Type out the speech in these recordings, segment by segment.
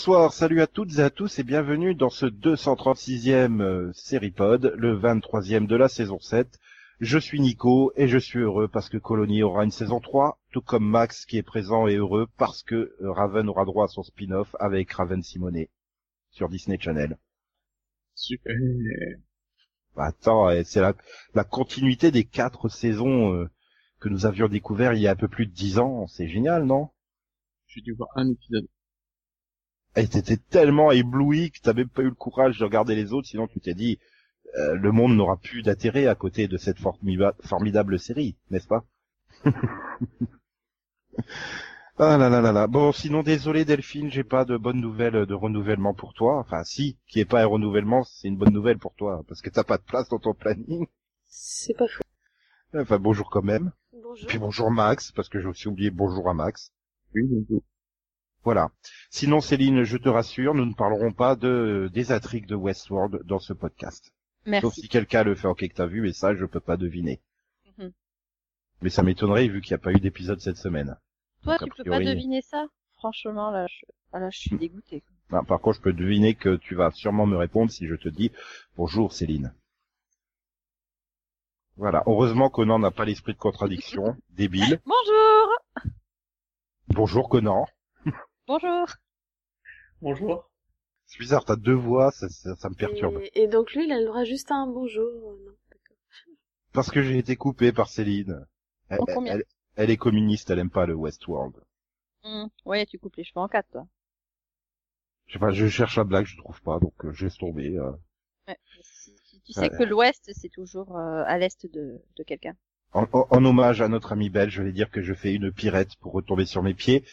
bonsoir, salut à toutes et à tous et bienvenue dans ce 236e euh, Seripod, le 23e de la saison 7. Je suis Nico et je suis heureux parce que Colony aura une saison 3, tout comme Max qui est présent et heureux parce que euh, Raven aura droit à son spin-off avec Raven Simonet sur Disney Channel. Super. Bah, attends, c'est la, la continuité des quatre saisons euh, que nous avions découvert il y a un peu plus de dix ans. C'est génial, non? J'ai dû voir un épisode. Et t'étais tellement ébloui que t'as même pas eu le courage de regarder les autres, sinon tu t'es dit euh, le monde n'aura plus d'intérêt à côté de cette formiba- formidable série, n'est-ce pas? Ah là là là là. Bon, sinon désolé Delphine, j'ai pas de bonnes nouvelles de renouvellement pour toi. Enfin, si, qui est pas un renouvellement, c'est une bonne nouvelle pour toi parce que t'as pas de place dans ton planning. C'est pas faux. Enfin, bonjour quand même. Bonjour. Puis bonjour Max, parce que j'ai aussi oublié bonjour à Max. Oui, bonjour. Voilà. Sinon, Céline, je te rassure, nous ne parlerons pas de des intrigues de Westworld dans ce podcast. Sauf Merci. si quelqu'un le fait en que t'as vu, et ça, je peux pas deviner. Mhm. Mais ça m'étonnerait vu qu'il n'y a pas eu d'épisode cette semaine. Toi, Donc, tu peux pas deviner ça? Franchement, là, je, ah, là, je suis dégoûtée. quoi. Ah, par contre, je peux deviner que tu vas sûrement me répondre si je te dis bonjour Céline. Voilà. Heureusement Conan n'a pas l'esprit de contradiction. Débile. Bonjour Bonjour Conan. Bonjour Bonjour. C'est bizarre, t'as deux voix, ça, ça, ça me perturbe. Et, et donc lui, il a le droit juste à un bonjour. euh, Non. Parce que j'ai été coupé par Céline. Elle, En combien elle- elle est communiste, elle aime pas le Westworld. Hum, Ouais, tu coupes les cheveux en quatre, toi. Je sais pas, je cherche la blague, je trouve pas, donc euh, je laisse tomber. euh. Ouais. Si- si Tu sais Ouais. que l'Ouest, c'est toujours euh, à l'Est de, de quelqu'un. En, en- en hommage à notre ami belge, je vais dire que je fais une pirette pour retomber sur mes pieds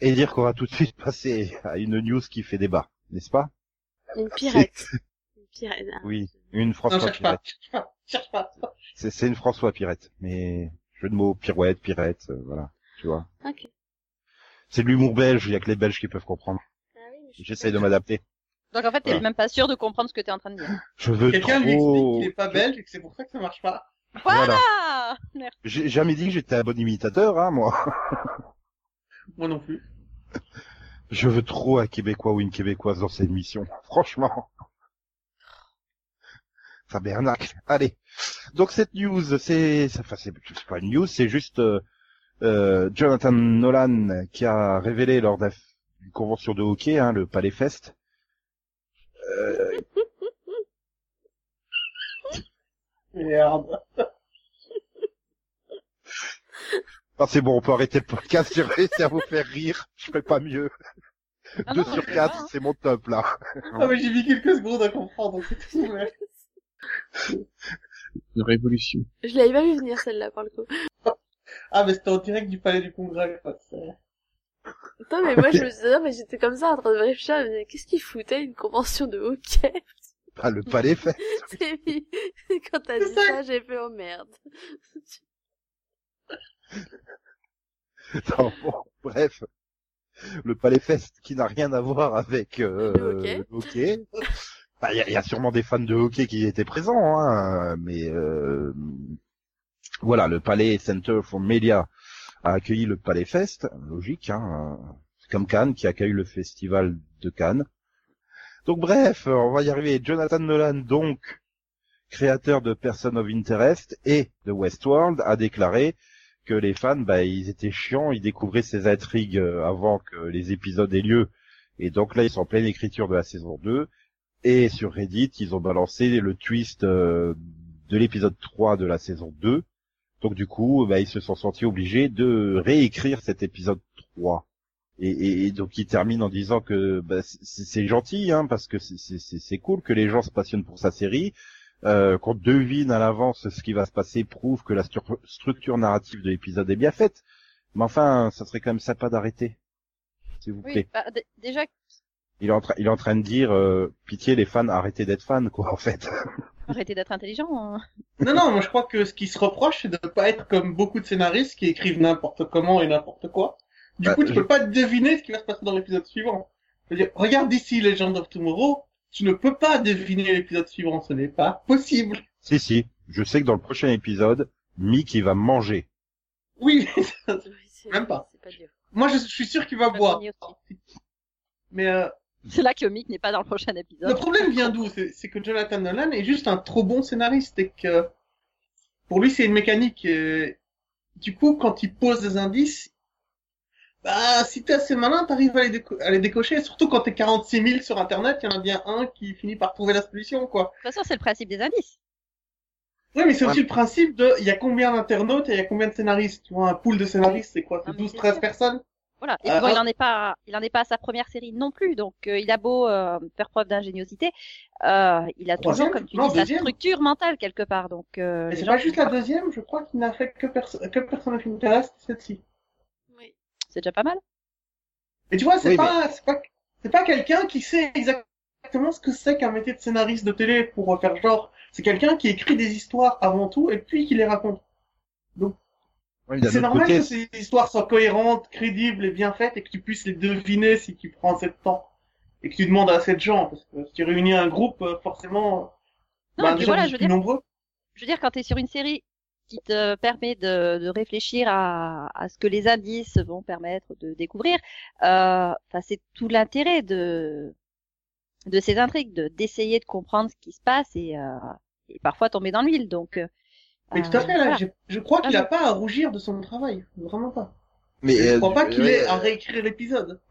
et dire qu'on va tout de suite passer à une news qui fait débat, n'est-ce pas? Une pirate. Une pirate. ah. Oui, une Non, François cherche pas, pirette. cherche pas, cherche pas. C'est c'est une François pirette, mais jeu de mots, pirouette, pirette, euh, voilà, tu vois. Ok. C'est de l'humour belge, il y a que les Belges qui peuvent comprendre. Ah oui, je J'essaye de m'adapter. Donc en fait, t'es Ouais. même pas sûr de comprendre ce que t'es en train de dire. Je veux Quelqu'un lui explique trop... qu'il est pas belge et que c'est pour ça que ça marche pas. Voilà. Merci. J'ai jamais dit que j'étais un bon imitateur, hein, moi. Moi non plus. Je veux trop un Québécois ou une Québécoise dans cette émission. Franchement. Tabernacle. Allez. Donc cette news, c'est, enfin c'est pas une news, c'est juste euh, euh, Jonathan Nolan qui a révélé lors d'un- d'une convention de hockey, hein, le Palais Fest. Euh, Merde. ah, c'est bon, on peut arrêter le podcast. J'ai réussi à vous faire rire. Je ferai pas mieux. Ah 2 non, sur je sais 4, pas, hein. c'est mon top là. Ah mais j'ai mis quelques secondes à comprendre, c'est tout. Une révolution. Je l'avais pas vu venir celle-là pour le coup. Ah mais c'était en direct du palais du congrès, quoi. Attends, mais moi je me disais, non, mais j'étais comme ça en train de réfléchir, disais, qu'est-ce qu'il foutait une convention de hockey? Ah, le Palais puis, Quand t'as dit ça, j'ai fait oh merde. Non, bon, bref. Le Palais Fest qui n'a rien à voir avec euh, Le hockey. hockey. Bah, Il y, a- il y a sûrement des fans de hockey qui étaient présents, hein, mais euh, voilà, le Palais Center for Media a accueilli le Palais Fest, logique, hein, comme Cannes qui accueille le festival de Cannes. Donc bref, on va y arriver. Jonathan Nolan, donc créateur de Person of Interest et de Westworld, a déclaré les fans, bah, ils étaient chiants, ils découvraient ces intrigues euh, avant que les épisodes aient lieu. Et donc là, ils sont en pleine écriture de la saison 2. Et sur Reddit, ils ont balancé le twist euh, de l'épisode 3 de la saison 2. Donc du coup, bah, ils se sont sentis obligés de réécrire cet épisode 3. Et, donc ils terminent en disant que bah, c'est gentil, hein, parce que c'est cool que les gens se passionnent pour sa série, euh, qu'on devine à l'avance ce qui va se passer, prouve que la stru- structure narrative de l'épisode est bien faite. Mais enfin, ça serait quand même sympa d'arrêter, s'il vous plaît. Oui, bah, d- déjà, Il est en train, il est en train de dire, euh, pitié les fans, arrêtez d'être fans, quoi, en fait. arrêtez d'être intelligent. hein. Non, non, moi je crois que ce qui se reproche, c'est de ne pas être comme beaucoup de scénaristes qui écrivent n'importe comment et n'importe quoi. Du Bah, coup, tu je- peux pas deviner ce qui va se passer dans l'épisode suivant. Dire, regarde ici Legend of Tomorrow, tu ne peux pas deviner l'épisode suivant, ce n'est pas possible. Si, si. Je sais que dans le prochain épisode, Mick, il va manger. Oui, Même pas. C'est pas dur. moi je suis sûr qu'il va boire. Mais euh, C'est là que Mick n'est pas dans le prochain épisode. le problème vient d'où? C'est c'est que Jonathan Nolan est juste un trop bon scénariste et que pour lui c'est une mécanique. euh, Du coup, quand il pose des indices, bah si t'es assez malin, t'arrives à, les déco- à les décocher. Surtout quand t'es 46 000 sur Internet, il y en a bien un qui finit par trouver la solution, quoi. De toute façon, c'est le principe des indices. Oui, mais c'est Ouais. aussi le principe de, il y a combien d'internautes et il y a combien de scénaristes? Tu vois, un pool de scénaristes, c'est quoi? C'est mais 12, c'est 13 sûr. personnes? Voilà. Et Euh, bon, il en est pas, il en est pas à sa première série non plus. Donc, euh, il a beau euh, faire preuve d'ingéniosité, euh, il a toujours, comme tu Non, dis, sa deuxième. structure mentale quelque part. Donc, euh, c'est gens pas juste la deuxième, je crois qu'il n'a fait que, perso que personne qui m'intéresse, cette-ci. C'est déjà pas mal. Et tu vois, c'est Oui, pas, c'est pas, c'est pas quelqu'un qui sait exactement ce que c'est qu'un métier de scénariste de télé pour faire genre. C'est quelqu'un qui écrit des histoires avant tout et puis qui les raconte. Oui, d'un C'est normal côté, que ces histoires soient cohérentes, crédibles et bien faites et que tu puisses les deviner si tu prends assez de temps. Et que tu demandes à assez de gens. Parce que si tu réunis un groupe, euh, forcément, Non, bah, déjà, voilà, je veux dire- nombreux. Je veux dire, quand tu es sur une série qui te permet de, de réfléchir à, à ce que les indices vont permettre de découvrir, euh, enfin, c'est tout l'intérêt de de ces intrigues, de d'essayer de comprendre ce qui se passe et, euh, et parfois tomber dans l'huile. Donc, euh, Mais tout à fait, voilà. je, je crois qu'il Ah, a pas à rougir de son travail. Vraiment pas. mais je euh, crois pas qu'il ouais, ait à réécrire l'épisode.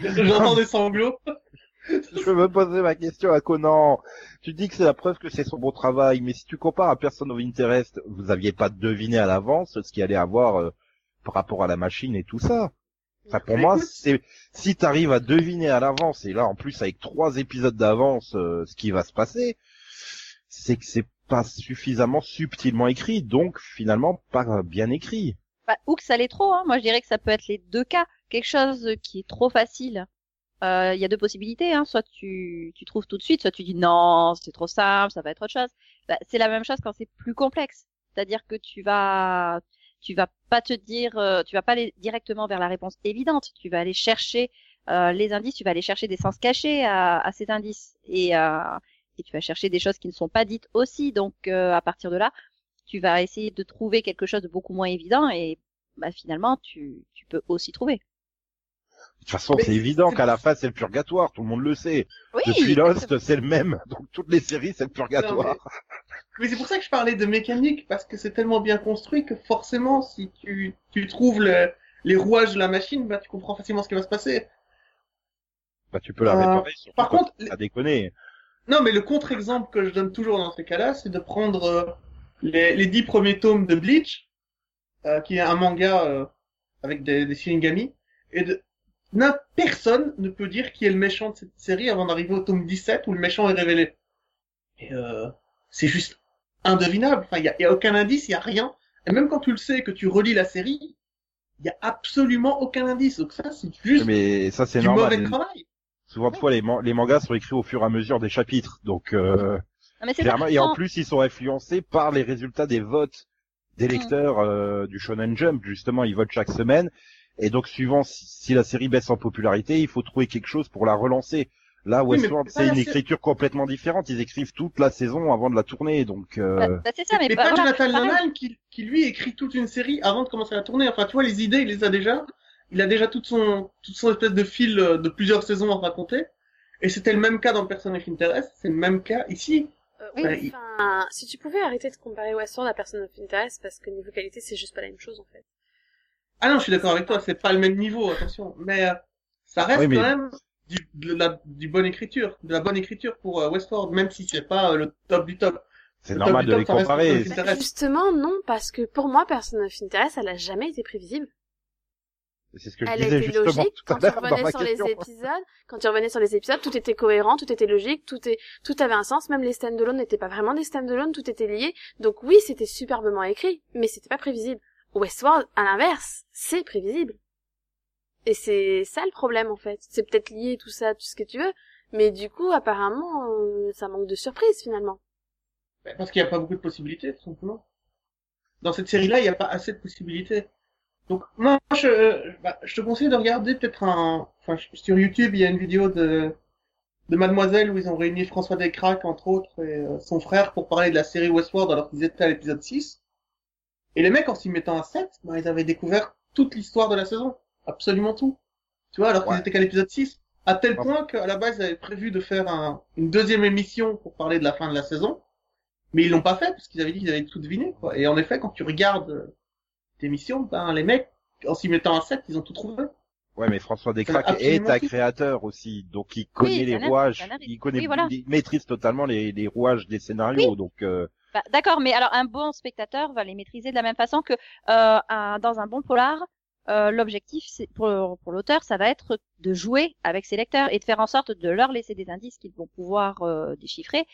J'entends des sanglots. Je veux me poser ma question à Conan. Tu dis que c'est la preuve que c'est son bon travail, mais si tu compares à Person of Interest, vous aviez pas deviné à l'avance ce qu'il allait avoir euh, par rapport à la machine et tout ça. Enfin, pour Mais moi, écoute- c'est si t'arrives à deviner à l'avance, et là en plus avec trois épisodes d'avance euh, ce qui va se passer, c'est que c'est pas suffisamment subtilement écrit, donc finalement pas bien écrit. Bah, ou que ça l'est trop. Hein. Moi, je dirais que ça peut être les deux cas. Quelque chose qui est trop facile. Euh, Il y a deux possibilités. Hein. Soit tu, trouves tout de suite, soit tu dis non, c'est trop simple, ça va être autre chose. Bah, c'est la même chose quand c'est plus complexe. C'est-à-dire que tu vas, tu vas pas te dire, euh, tu vas pas aller directement vers la réponse évidente. Tu vas aller chercher euh, les indices, tu vas aller chercher des sens cachés à, à ces indices et, euh, et tu vas chercher des choses qui ne sont pas dites aussi. Donc, euh, à partir de là, tu vas essayer de trouver quelque chose de beaucoup moins évident et bah, finalement tu, tu peux aussi trouver. De toute façon, c'est évident qu'à la fin c'est le purgatoire, tout le monde le sait. Oui, Depuis. Lost, c'est le même, donc toutes les séries c'est le purgatoire. Mais c'est pour ça que je parlais de mécanique, parce que c'est tellement bien construit que forcément, si tu, tu trouves le- les rouages de la machine, bah, tu comprends facilement ce qui va se passer. Bah tu peux la Euh, réparer, par contre, t'as déconné. Non, mais le contre-exemple que je donne toujours dans ces cas-là, c'est de prendre euh, les, les dix premiers tomes de Bleach, euh, qui est un manga euh, avec des, des Shinigami, et de... personne ne peut dire qui est le méchant de cette série avant d'arriver au tome 17 où le méchant est révélé. Et euh, c'est juste indevinable. Enfin, il y a, y a aucun indice, il y a rien. Et même quand tu le sais et que tu relis la série, il y a absolument aucun indice. Donc ça, c'est juste Mais ça c'est du mauvais normal. travail. Souvent de fois les, man- les mangas sont écrits au fur et à mesure des chapitres, donc euh, Non, mais c'est clairement. Et en plus ils sont influencés par les résultats des votes des Mm. lecteurs euh, du Shonen Jump. Justement, ils votent chaque semaine. Et donc suivant si, si la série baisse en popularité, il faut trouver quelque chose pour la relancer. Là, Oui, mais Westworld, pas c'est la une écriture complètement différente. Ils écrivent toute la saison avant de la tourner, donc. bah, Euh... bah, c'est ça, mais bah, pas voilà, Jonathan. Nolan qui, qui lui écrit toute une série avant de commencer à tourner. Enfin, tu vois, les idées, il les a déjà. Il a déjà toute son, toute son espèce de fil euh, de plusieurs saisons à raconter. Et c'était le même cas dans Person of Interest, c'est le même cas ici. Euh, Oui, il- enfin, si tu pouvais arrêter de comparer Westworld à Person of Interest, parce que niveau qualité, c'est juste pas la même chose, en fait. Ah non, je suis d'accord avec toi, c'est pas le même niveau, attention. Mais euh, ça reste Oui, mais- quand même du, de la, du bonne écriture, de la bonne écriture pour euh, Westworld, même si c'est pas euh, le top du top. C'est Le normal top de les comparer. Justement, non, parce que pour moi, Person of Interest, elle a jamais été prévisible. C'est ce que je Elle disais était justement logique tout à quand tu revenais sur les épisodes. Quand tu revenais sur les épisodes, tout était cohérent, tout était logique, tout est, tout avait un sens. Même les stand-alone n'étaient pas vraiment des stand-alone, tout était lié. Donc oui, c'était superbement écrit, mais c'était pas prévisible. Westworld, à l'inverse, c'est prévisible. Et c'est ça le problème en fait. C'est peut-être lié tout ça, tout ce que tu veux, mais du coup, apparemment, euh, ça manque de surprise finalement. Parce qu'il n'y a pas beaucoup de possibilités, tout simplement. Dans cette série-là, il n'y a pas assez de possibilités. Donc moi, je, bah, je te conseille de regarder peut-être un, enfin sur YouTube, il y a une vidéo de de Mademoiselle où ils ont réuni François Descraques entre autres et euh, son frère pour parler de la série Westworld alors qu'ils étaient à l'épisode 6. Et les mecs en s'y mettant à 7, bah, ils avaient découvert toute l'histoire de la saison, absolument tout. Tu vois, alors qu'ils Ouais. étaient qu'à l'épisode 6, à tel Ouais. point qu'à la base ils avaient prévu de faire un, une deuxième émission pour parler de la fin de la saison, mais ils l'ont pas fait parce qu'ils avaient dit qu'ils avaient tout deviné quoi. Et en effet, quand tu regardes euh, cette émission, ben les mecs en s'y mettant à 7, ils ont tout trouvé. Ouais, mais François Descraques est un créateur aussi, donc il connaît les rouages, il connaît, Oui, voilà. il maîtrise totalement les, les rouages des scénarios, donc euh, Bah, D'accord, mais alors un bon spectateur va les maîtriser de la même façon que euh, dans un bon polar. euh, L'objectif, pour, l'auteur, ça va être de jouer avec ses lecteurs et de faire en sorte de leur laisser des indices qu'ils vont pouvoir euh, déchiffrer.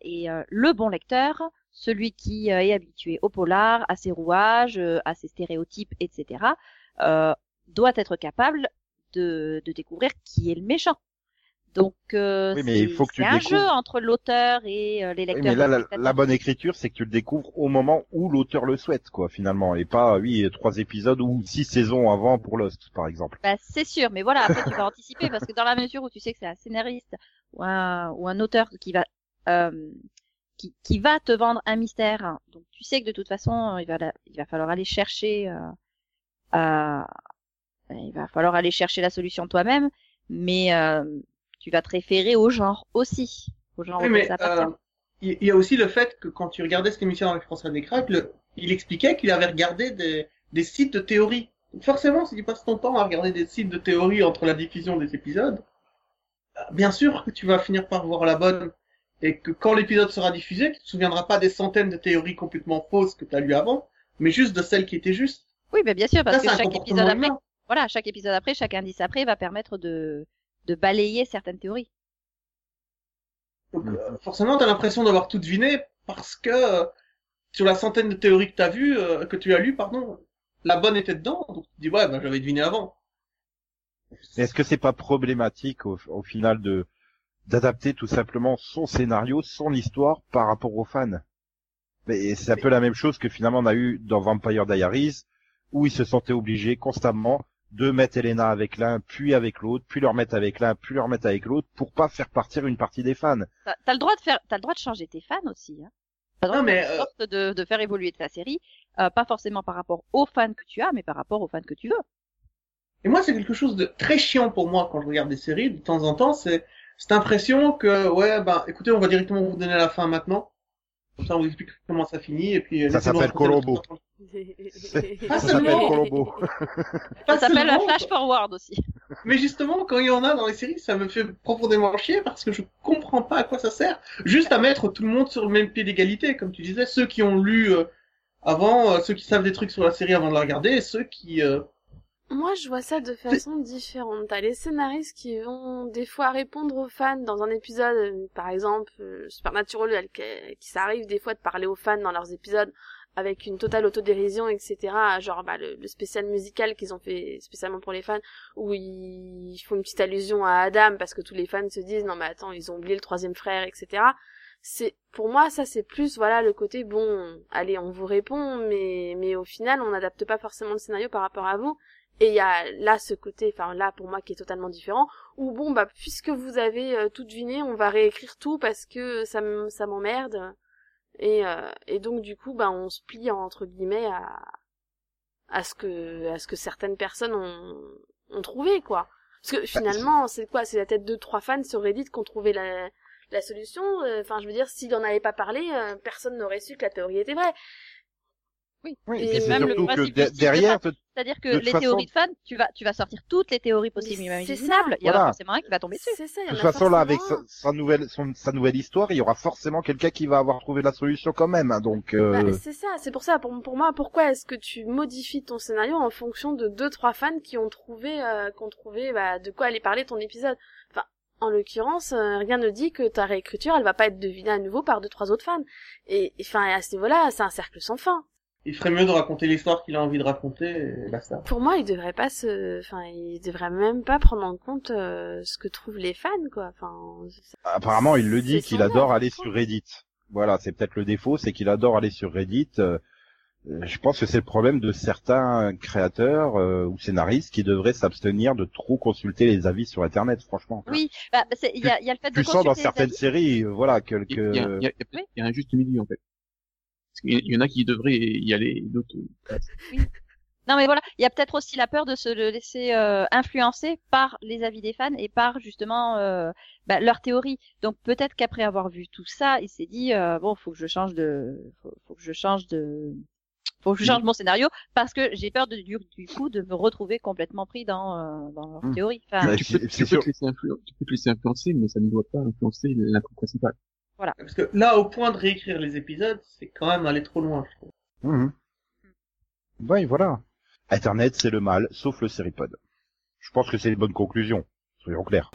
Et le bon lecteur, celui qui est habitué au polar, à ses rouages, à ses stéréotypes, etc., doit être capable de découvrir qui est le méchant. Donc, euh, Oui, mais il c'est- faut que tu c'est un découvres. jeu entre l'auteur et euh, les oui, lecteurs. mais là, la, bonne écriture, c'est que tu le découvres au moment où l'auteur le souhaite, quoi, finalement, et pas, oui, trois épisodes ou six saisons avant pour Lost, par exemple. Bah, c'est sûr, mais voilà, après tu vas anticiper parce que dans la mesure où tu sais que c'est un scénariste ou un, ou un auteur qui va euh, qui, qui va te vendre un mystère, donc tu sais que de toute façon il va la- il va falloir aller chercher euh, euh, il va falloir aller chercher la solution toi-même, mais euh, tu vas te référer au genre aussi, au genre Oui, mais euh, il y a aussi le fait que quand tu regardais cette émission avec François Descraques, le, il expliquait qu'il avait regardé des, des sites de théorie. Forcément, si tu passes ton temps à regarder des sites de théorie entre la diffusion des épisodes, euh, bien sûr que tu vas finir par voir la bonne. Et que quand l'épisode sera diffusé, tu te souviendras pas des centaines de théories complètement fausses que tu as lues avant, mais juste de celles qui étaient justes. Oui, mais bien sûr, parce Ça, que chaque épisode après, voilà, chaque épisode après, chaque indice après va permettre de de balayer certaines théories. Donc, Mm. euh, forcément, t'as l'impression d'avoir tout deviné parce que euh, sur la centaine de théories que t'as vues, euh, que tu as lues, pardon, la bonne était dedans. Donc tu te dis ouais, bah, j'avais deviné avant. Est-ce que c'est pas problématique au, au final de d'adapter tout simplement son scénario, son histoire par rapport aux fans? Mais c'est un peu la même chose que finalement on a eu dans Vampire Diaries, où ils se sentaient obligés constamment de mettre Elena avec l'un, puis avec l'autre, puis le remettre avec l'un, puis le remettre avec l'autre, pour pas faire partir une partie des fans. T'as le droit de faire, t'as le droit de changer tes fans aussi. Hein. T'as le droit Non, de mais, faire euh, sorte de, de faire évoluer ta série, euh, pas forcément par rapport aux fans que tu as, mais par rapport aux fans que tu veux. Et moi, c'est quelque chose de très chiant pour moi quand je regarde des séries de temps en temps. C'est cette impression que ouais, bah écoutez, on va directement vous donner la fin maintenant. Comme ça, on vous explique comment ça finit et puis. euh, Ça s'appelle Colombo. Ça s'appelle. Pas Ça s'appelle flash forward aussi. Mais justement, quand il y en a dans les séries, ça me fait profondément chier parce que je comprends pas à quoi ça sert. Juste à mettre tout le monde sur le même pied d'égalité, comme tu disais, ceux qui ont lu euh, avant, euh, ceux qui savent des trucs sur la série avant de la regarder, et ceux qui... euh, Moi, je vois ça de façon différente. T'as les scénaristes qui vont des fois répondre aux fans dans un épisode, euh, par exemple, euh, Supernatural, qui s'arrive des fois de parler aux fans dans leurs épisodes avec une totale autodérision, etc. Genre bah, le, le spécial musical qu'ils ont fait spécialement pour les fans, où ils font une petite allusion à Adam parce que tous les fans se disent non mais attends ils ont oublié le troisième frère, etc. C'est pour moi ça c'est plus voilà le côté bon allez on vous répond mais mais au final on n'adapte pas forcément le scénario par rapport à vous et il y a là ce côté, enfin là pour moi qui est totalement différent, où bon bah puisque vous avez euh, tout deviné, on va réécrire tout parce que ça ça m'emmerde. Et, euh, et donc du coup bah on se plie entre guillemets à à ce que à ce que certaines personnes ont, ont trouvé quoi. Parce que finalement c'est quoi? C'est la tête de trois fans sur Reddit qui ont trouvé la la solution. Euh, Enfin je veux dire s'il en avait pas parlé, euh, personne n'aurait su que la théorie était vraie. Oui. Oui, Et et c'est même le surtout que de- du site derrière, te- C'est-à-dire que De les façon- théories de fans, tu vas, tu vas sortir toutes les théories possibles c'est imaginables. Il y en Voilà. a forcément un qui va tomber dessus. C'est ça. y de toute façon là, avec sa nouvelle, son- sa nouvelle histoire, il y aura forcément quelqu'un qui va avoir trouvé la solution quand même. hein, donc, euh, Bah, c'est ça, c'est pour ça. Pour, pour moi, pourquoi est-ce que tu modifies ton scénario en fonction de deux trois fans qui ont trouvé, euh, qui ont trouvé bah, de quoi aller parler ton épisode? Enfin, en l'occurrence, euh, rien ne dit que ta réécriture, elle va pas être devinée à nouveau par deux trois autres fans. Et enfin, à ce niveau-là, c'est un cercle sans fin. Il ferait mieux de raconter l'histoire qu'il a envie de raconter, et basta. Pour moi, il devrait pas se, enfin, il devrait même pas prendre en compte euh, ce que trouvent les fans, quoi. Enfin, apparemment, il le dit qu'il adore aller sur Reddit. Voilà, c'est peut-être le défaut, c'est qu'il adore aller sur Reddit. euh, Euh, Je pense que c'est le problème de certains créateurs euh, ou scénaristes qui devraient s'abstenir de trop consulter les avis sur Internet, franchement. Oui, bah, c'est- il y a, il y a le fait de Tu sens dans certaines séries, euh, voilà, que, Il y a, il y a, que... il y a- il y a un juste milieu en fait. Parce qu'il y- il y en a qui devraient y aller, d'autres. Non mais voilà, il y a peut-être aussi la peur de se le laisser euh, influencer par les avis des fans et par justement euh, bah, leur théorie. Donc peut-être qu'après avoir vu tout ça, il s'est dit euh, bon, faut que je change de, faut, faut que je change de, faut que je change mon scénario parce que j'ai peur de, du, du coup de me retrouver complètement pris dans euh, dans leur Hmm. théorie. Enfin, Ouais, tu peux, tu, peux te laisser tu peux te laisser influencer, mais ça ne doit pas influencer l'intrigue principale. Parce que là, au point de réécrire les épisodes, c'est quand même aller trop loin, je trouve. Mhm. Oui, voilà. Internet, c'est le mal, sauf le séripod. Je pense que c'est une bonne conclusion, soyons clairs.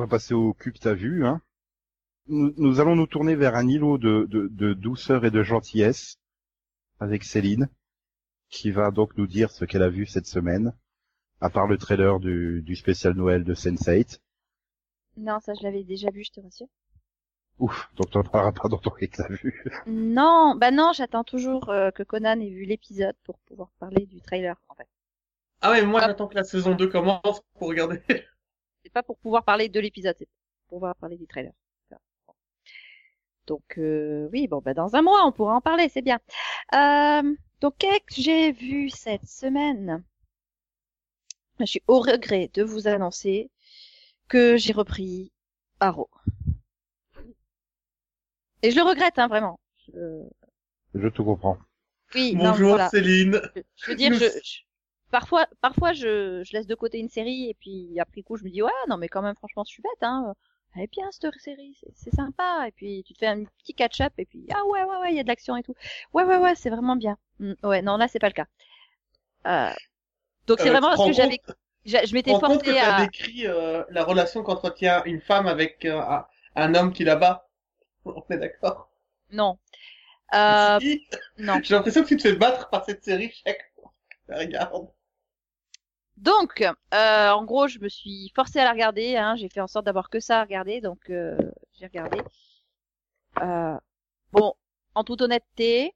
Va passer au cul que t'as vu, hein. Nous, nous allons nous tourner vers un îlot de, de, de douceur et de gentillesse avec Céline, qui va donc nous dire ce qu'elle a vu cette semaine, à part le trailer du, du spécial Noël de Sense8. non, ça je l'avais déjà vu, je te rassure. Ouf, donc t'en parleras pas dans ton que t'as vu. Non, bah non, j'attends toujours euh, que Conan ait vu l'épisode pour pouvoir parler du trailer en fait. Ah ouais, moi j'attends que la saison 2 commence pour regarder. C'est pas pour pouvoir parler de l'épisode, c'est pour pouvoir parler du trailer. Donc euh, oui, bon bah dans un mois on pourra en parler, c'est bien. Euh, donc qu'est-ce que j'ai vu cette semaine? Je suis au regret de vous annoncer que j'ai repris Arrow. Et je le regrette hein, vraiment. Je- Je te comprends. Oui, non, Bonjour voilà. Céline. Je- Je veux dire, Nous- je, je- parfois, parfois, je, je laisse de côté une série et puis après coup, je me dis ouais, non mais quand même, franchement, je suis bête, hein. Elle est bien cette série, c'est- c'est sympa. Et puis tu te fais un petit catch-up et puis ah ouais, ouais, ouais, il y a de l'action et tout. Ouais, ouais, ouais, c'est vraiment bien. Mm, ouais, non là, c'est pas le cas. Euh, donc c'est Euh, vraiment tu parce que j'avais, je Tu m'étais forcée à. décrit euh, la relation qu'entretient une femme avec euh, un, un homme qui la bat. On est d'accord. Non. Euh, Si. non. J'ai l'impression que tu te fais battre par cette série chaque fois. que tu la regardes. Donc, euh, en gros, je me suis forcée à la regarder. Hein, j'ai fait en sorte d'avoir que ça à regarder, donc euh, j'ai regardé. Euh, bon, en toute honnêteté,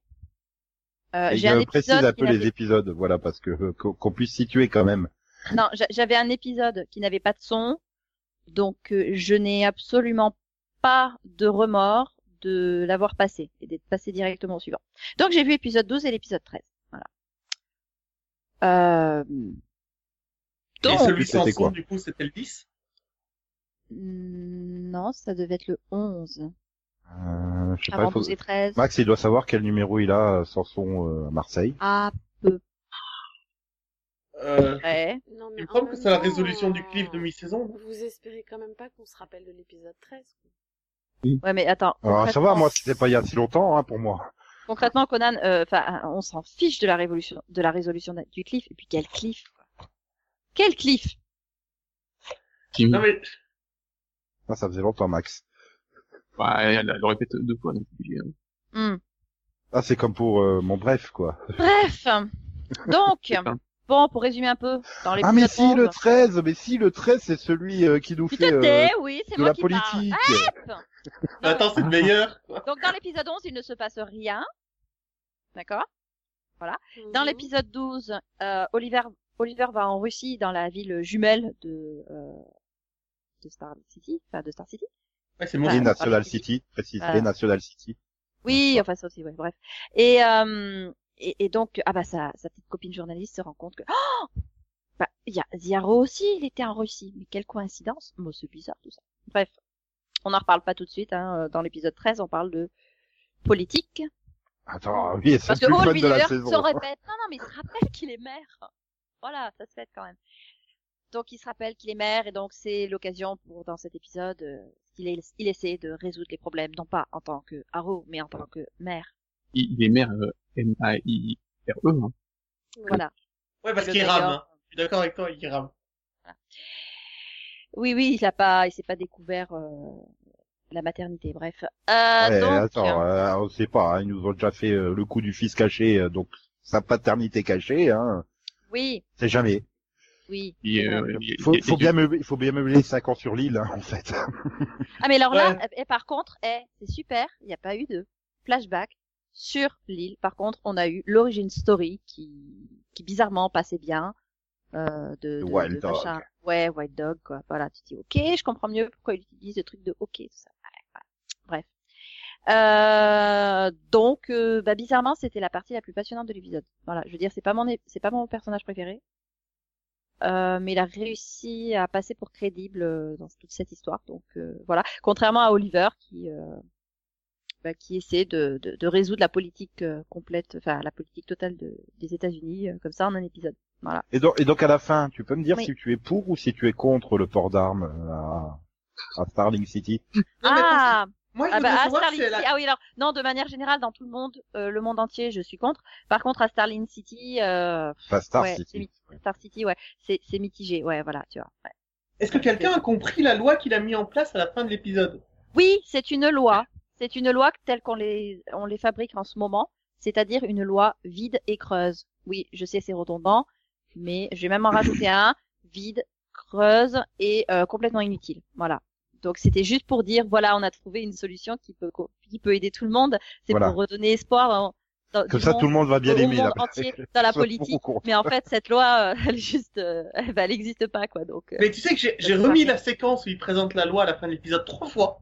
euh, j'ai un je précise épisode un peu les épisodes, voilà, parce que euh, qu'on puisse situer quand même. non, j'a- j'avais un épisode qui n'avait pas de son, donc euh, je n'ai absolument pas de remords de l'avoir passé et d'être passé directement au suivant. Donc j'ai vu l'épisode 12 et l'épisode 13. Voilà. Euh... Et celui sans c'était son, quoi du coup, c'était le 10. Hmm, Non, ça devait être le 11. Euh, je sais pas, Avant il faut- 12 et 13. Max, il doit savoir quel numéro il a euh, sans son euh, à Marseille. Ah, Euh, ouais. Non, mais il me semble que c'est la résolution du cliff de mi-saison. Vous espérez quand même pas qu'on se rappelle de l'épisode 13 quoi. Ouais, mais attends. Alors, ça va, moi, c'était pas il y a si longtemps, hein, pour moi. Concrètement, Conan, euh, enfin, on s'en fiche de la révolution, de la résolution du cliff. Et puis quel cliff. Quel cliff? Non mais, Ah, ça faisait longtemps, Max. bah, elle, elle le répète deux fois, donc hein. Hmm. Ah, c'est comme pour euh, mon bref, quoi. Bref. Donc, bon, pour résumer un peu, dans Ah, l'épisode mais si, 11, le 13, mais si, le 13, c'est celui euh, qui nous fait euh, oui, de moi la qui politique. Non, attends, c'est le meilleur. quoi. Donc dans l'épisode 11, il ne se passe rien. D'accord? Dans Mhm. l'épisode 12, euh, Oliver, Oliver va en Russie, dans la ville jumelle de, euh, de Star City, enfin de Star City. Ouais, c'est mon Ah, National City. City, précise, Voilà. et National City. Oui, enfin ça aussi, ouais, bref. Et, euh, et, et donc, ah bah sa, sa petite copine journaliste se rend compte que, oh Il y a Ziaro aussi, il était en Russie. Mais quelle coïncidence. Bon, c'est bizarre tout ça. Bref, on n'en reparle pas tout de suite. Hein. Dans l'épisode 13, on parle de politique. Attends, oui, c'est Parce le que plus fun de la saison. se répète. Non, non, mais il se rappelle qu'il est maire. Voilà, ça se fait quand même. Donc il se rappelle qu'il est maire et donc c'est l'occasion pour dans cet épisode euh, qu'il est- il essaie de résoudre les problèmes non pas en tant que Arrow mais en tant que maire. Il, il est maire euh, M-A-I-R-E. Hein. Voilà. Ouais, parce qu'il rame. hein. Je suis d'accord avec toi, il rame. Oui, oui, il a pas, il s'est pas découvert euh, la maternité. Bref. Euh, Ouais, donc, attends, euh, on sait pas, hein, ils nous ont déjà fait euh, le coup du fils caché, euh, donc sa paternité cachée, hein, oui, c'est jamais. oui. Il, euh, il- faut, bien meubler, il faut bien meubler 5 ans sur l'île, hein, en fait. Ah mais alors là, Ouais. et par contre, eh, c'est super, il n'y a pas eu de flashback sur l'île. Par contre, on a eu l'origin story qui, qui bizarrement passait bien. Euh, de, de, Wild de Dog. machin. Ouais, Wild Dog, quoi. Voilà, tu dis, ok, je comprends mieux pourquoi il utilise le truc de ok, tout ça. Euh, donc, euh, bah, bizarrement, c'était la partie la plus passionnante de l'épisode. Voilà, je veux dire, c'est pas mon, c'est pas mon personnage préféré. Euh, mais il a réussi à passer pour crédible euh, dans toute cette histoire. Donc euh, voilà, contrairement à Oliver qui euh, bah, qui essaie de, de, de résoudre la politique complète, enfin la politique totale de, des États-Unis euh, comme ça en un épisode. Voilà. Et donc, et donc à la fin, tu peux me dire Oui. si tu es pour ou si tu es contre le port d'armes à, à Starling City? Ah, Moi, je ah, bah, à savoir Starling si elle City. a... Ah oui, alors non, de manière générale dans tout le monde, euh, le monde entier, je suis contre. Par contre, à Starling City, euh, Enfin, Star ouais, City. Star City, ouais, c'est c'est mitigé. Ouais, voilà, tu vois. ouais. Est-ce que quelqu'un a compris la loi qu'il a mis en place à la fin de l'épisode? Oui, c'est une loi. C'est une loi telle qu'on les, on les fabrique en ce moment, c'est-à-dire une loi vide et creuse. Oui, je sais, c'est redondant, mais je vais même en rajouter un, vide, creuse et euh, complètement inutile. Voilà. Donc c'était juste pour dire, voilà, on a trouvé une solution qui peut, co- qui peut aider tout le monde. C'est Voilà. pour redonner espoir dans, dans- Comme ça, monde, tout le monde va bien aimer entier dans la politique. Mais en fait, cette loi, euh, elle est juste, euh, elle n'existe pas, quoi. Donc, euh, Mais tu sais que j'ai remis la séquence où il présente la loi à la fin de l'épisode trois fois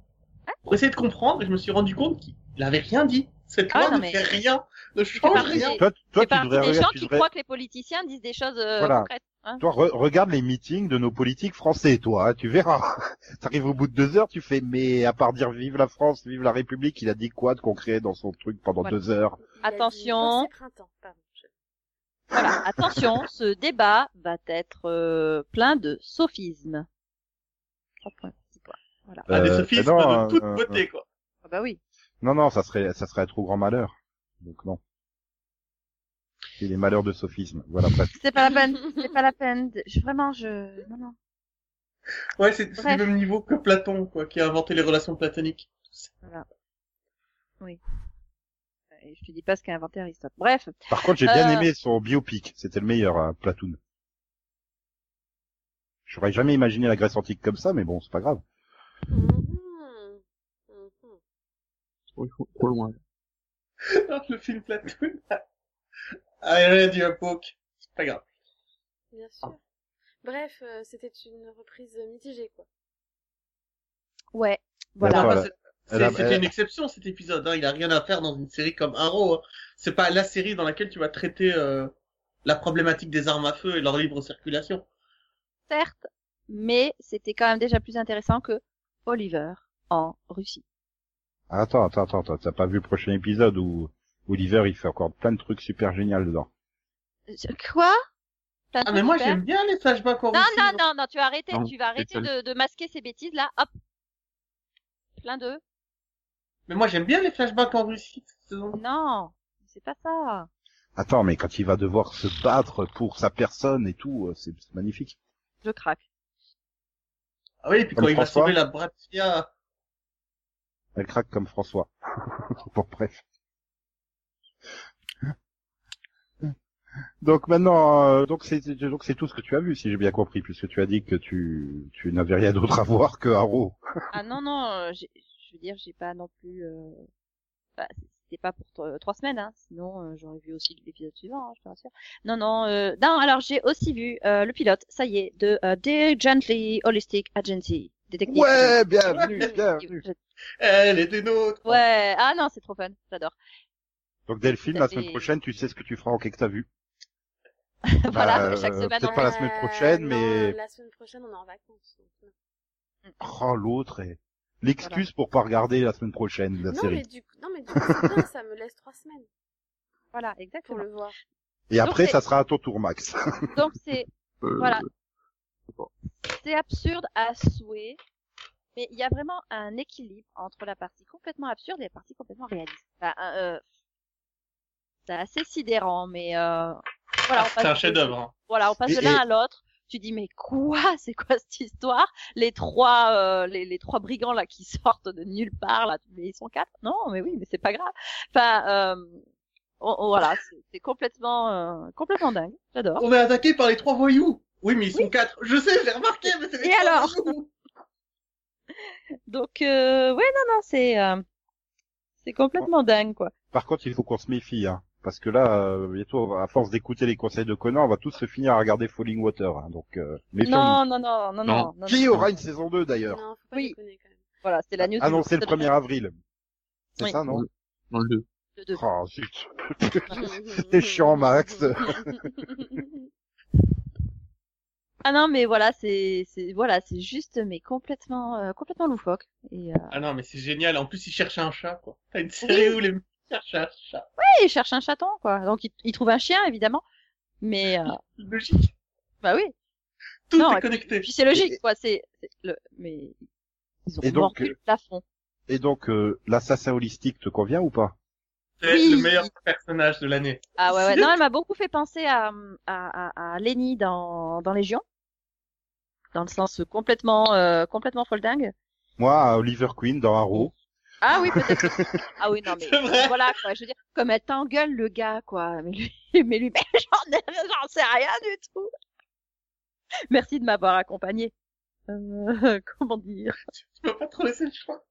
pour essayer de comprendre et je me suis rendu compte qu'il avait rien dit. Cette Ah, loi non, ne mais- fait rien, ne change rien. des- Toi, toi, tu devrais, des gens tu qui devrais- croient que les politiciens disent des choses euh, Voilà. concrètes. Hein. toi, re- regarde les meetings de nos politiques français, toi, hein, tu verras. T'arrives au bout de deux heures, tu fais, mais à part dire vive la France, vive la République, il a dit quoi de concret dans son truc pendant Voilà. deux heures? Attention. Voilà, attention, ce débat va être euh, plein de sophismes. Trois points, six points. Voilà. Ah, des Euh, sophismes non, de toute euh, beauté, quoi. Ah bah oui. Non, non, ça serait, ça serait un trop grand malheur. Donc non. C'est les malheurs de sophisme. Voilà, bref. C'est pas la peine. C'est pas la peine. de- Je, vraiment, je. Non, non. Ouais, c'est du même niveau que Platon, quoi, qui a inventé les relations platoniques. Voilà. Oui. Et je te dis pas ce qu'a inventé Aristote. Bref. Par contre, j'ai bien Euh. aimé son biopic. C'était le meilleur, hein, Platoon. J'aurais jamais imaginé la Grèce antique comme ça, mais bon, c'est pas grave. Mhm. Trop, trop loin. le film Platoon. Ah, il a dit un poke. C'est pas grave. Bien sûr. Bref, euh, c'était une reprise mitigée, quoi. Ouais. Voilà. C'était une exception cet épisode. Hein. Il a rien à faire dans une série comme Arrow. hein. C'est pas la série dans laquelle tu vas traiter euh, la problématique des armes à feu et leur libre circulation. Certes, mais c'était quand même déjà plus intéressant que Oliver en Russie. Attends, attends, attends, attends, t'as pas vu le prochain épisode où Oliver il fait encore plein de trucs super géniaux dedans. Quoi? Ah mais moi j'aime bien les flashbacks en Non, Russie. non, non, non, tu vas arrêter, Non, tu vas arrêter de, de masquer ces bêtises là, hop. Plein de. Mais moi j'aime bien les flashbacks en Russie. Non, c'est pas ça. Attends, mais quand il va devoir se battre pour sa personne et tout, euh, c'est c'est magnifique. Je craque. Ah oui, et puis Comme quand il va sauver la Bratia. Elle craque comme François. bon, bref. Donc maintenant, euh, donc c'est donc c'est tout ce que tu as vu, si j'ai bien compris, puisque tu as dit que tu tu n'avais rien d'autre à voir que Arrow. Ah non, non, euh, je veux dire, j'ai pas non plus. Euh... bah, C'était pas pour tro- trois semaines, hein. Sinon, euh, j'aurais vu aussi l'épisode suivant, hein, je te rassure. Non, non, euh... non. Alors, j'ai aussi vu le pilote. Ça y est, de euh, The Gently Holistic Agency. Détective. Ouais, bienvenue, bienvenue. Elle est des nôtres. Ouais. Ah non, c'est trop fun. J'adore. Donc Delphine, la semaine prochaine, tu sais ce que tu feras en qu'est que t'as vu. voilà, Bah, chaque euh, semaine. peut-être pas la semaine prochaine, non, mais- La semaine prochaine, on est en vacances. donc non. Oh, l'autre est... L'excuse pour pas regarder la semaine prochaine la Non, série. mais du coup, non, mais du coup, bien, ça me laisse trois semaines Voilà, pour exactement. le voir. Et après, ça sera à ton tour, Max. Donc c'est C'est absurde à souhait, mais il y a vraiment un équilibre entre la partie complètement absurde et la partie complètement réaliste. Enfin, euh, c'est assez sidérant, mais euh, voilà, on C'est un passe de- chef-d'œuvre. Hein. Voilà, on passe Et- de l'un et- à l'autre. Tu dis mais quoi, c'est quoi cette histoire? Les trois, euh, les, les trois brigands là qui sortent de nulle part là, mais ils sont quatre? Non, mais oui, mais c'est pas grave. Enfin, euh, on- on- voilà, c'est- c'est complètement, euh, complètement dingue. J'adore. On est attaqué par les trois voyous. Oui, mais ils sont quatre. Je sais, j'ai remarqué, mais c'est Et alors. Donc, euh, ouais, non, non, c'est, euh, c'est complètement dingue, quoi. Par contre, il faut qu'on se méfie, hein. Parce que là, euh, bientôt, à force d'écouter les conseils de Conan, on va tous se finir à regarder Falling Water. hein. Donc, euh. Non, non, non, non, non, Non. non. Qui non. aura une saison 2 d'ailleurs Non, faut pas Oui. déconner quand même. Voilà, c'est la news. du Annoncé le jour. 1er avril. C'est Oui. ça, non Dans le 2. Le deux. Oh, zut. T'es chiant, Max. Ah non, mais voilà, c'est, c'est, voilà, c'est juste, mais complètement, euh, complètement loufoque. Et, euh, Ah non, mais c'est génial. En plus, ils cherchent un chat, quoi. T'as une série Oui. où les mecs cherchent un chat. ouais, il cherche un chaton, quoi. Donc, il, il trouve un chien, évidemment. Mais, euh, Logique. bah oui. Tout Non, est connecté. Puis c'est logique, quoi. C'est, c'est le, mais ils ont Et donc, mordu le plafond. Et donc, euh, l'assassin holistique te convient ou pas? C'est Oui. le meilleur personnage de l'année. Ah ouais, ouais. Non, elle m'a beaucoup fait penser à, à, à, à Lenny dans, dans Légion. Dans le sens complètement, euh, complètement folle dingue. Moi, à Oliver Queen dans Arrow. Ah oui, peut-être. ah oui, non, mais C'est vrai. voilà, quoi. Je veux dire, comme elle t'engueule le gars, quoi. Mais lui, mais lui, mais j'en ai, j'en sais rien du tout. Merci de m'avoir accompagné. Euh, comment dire? Tu peux pas trop laisser le choix.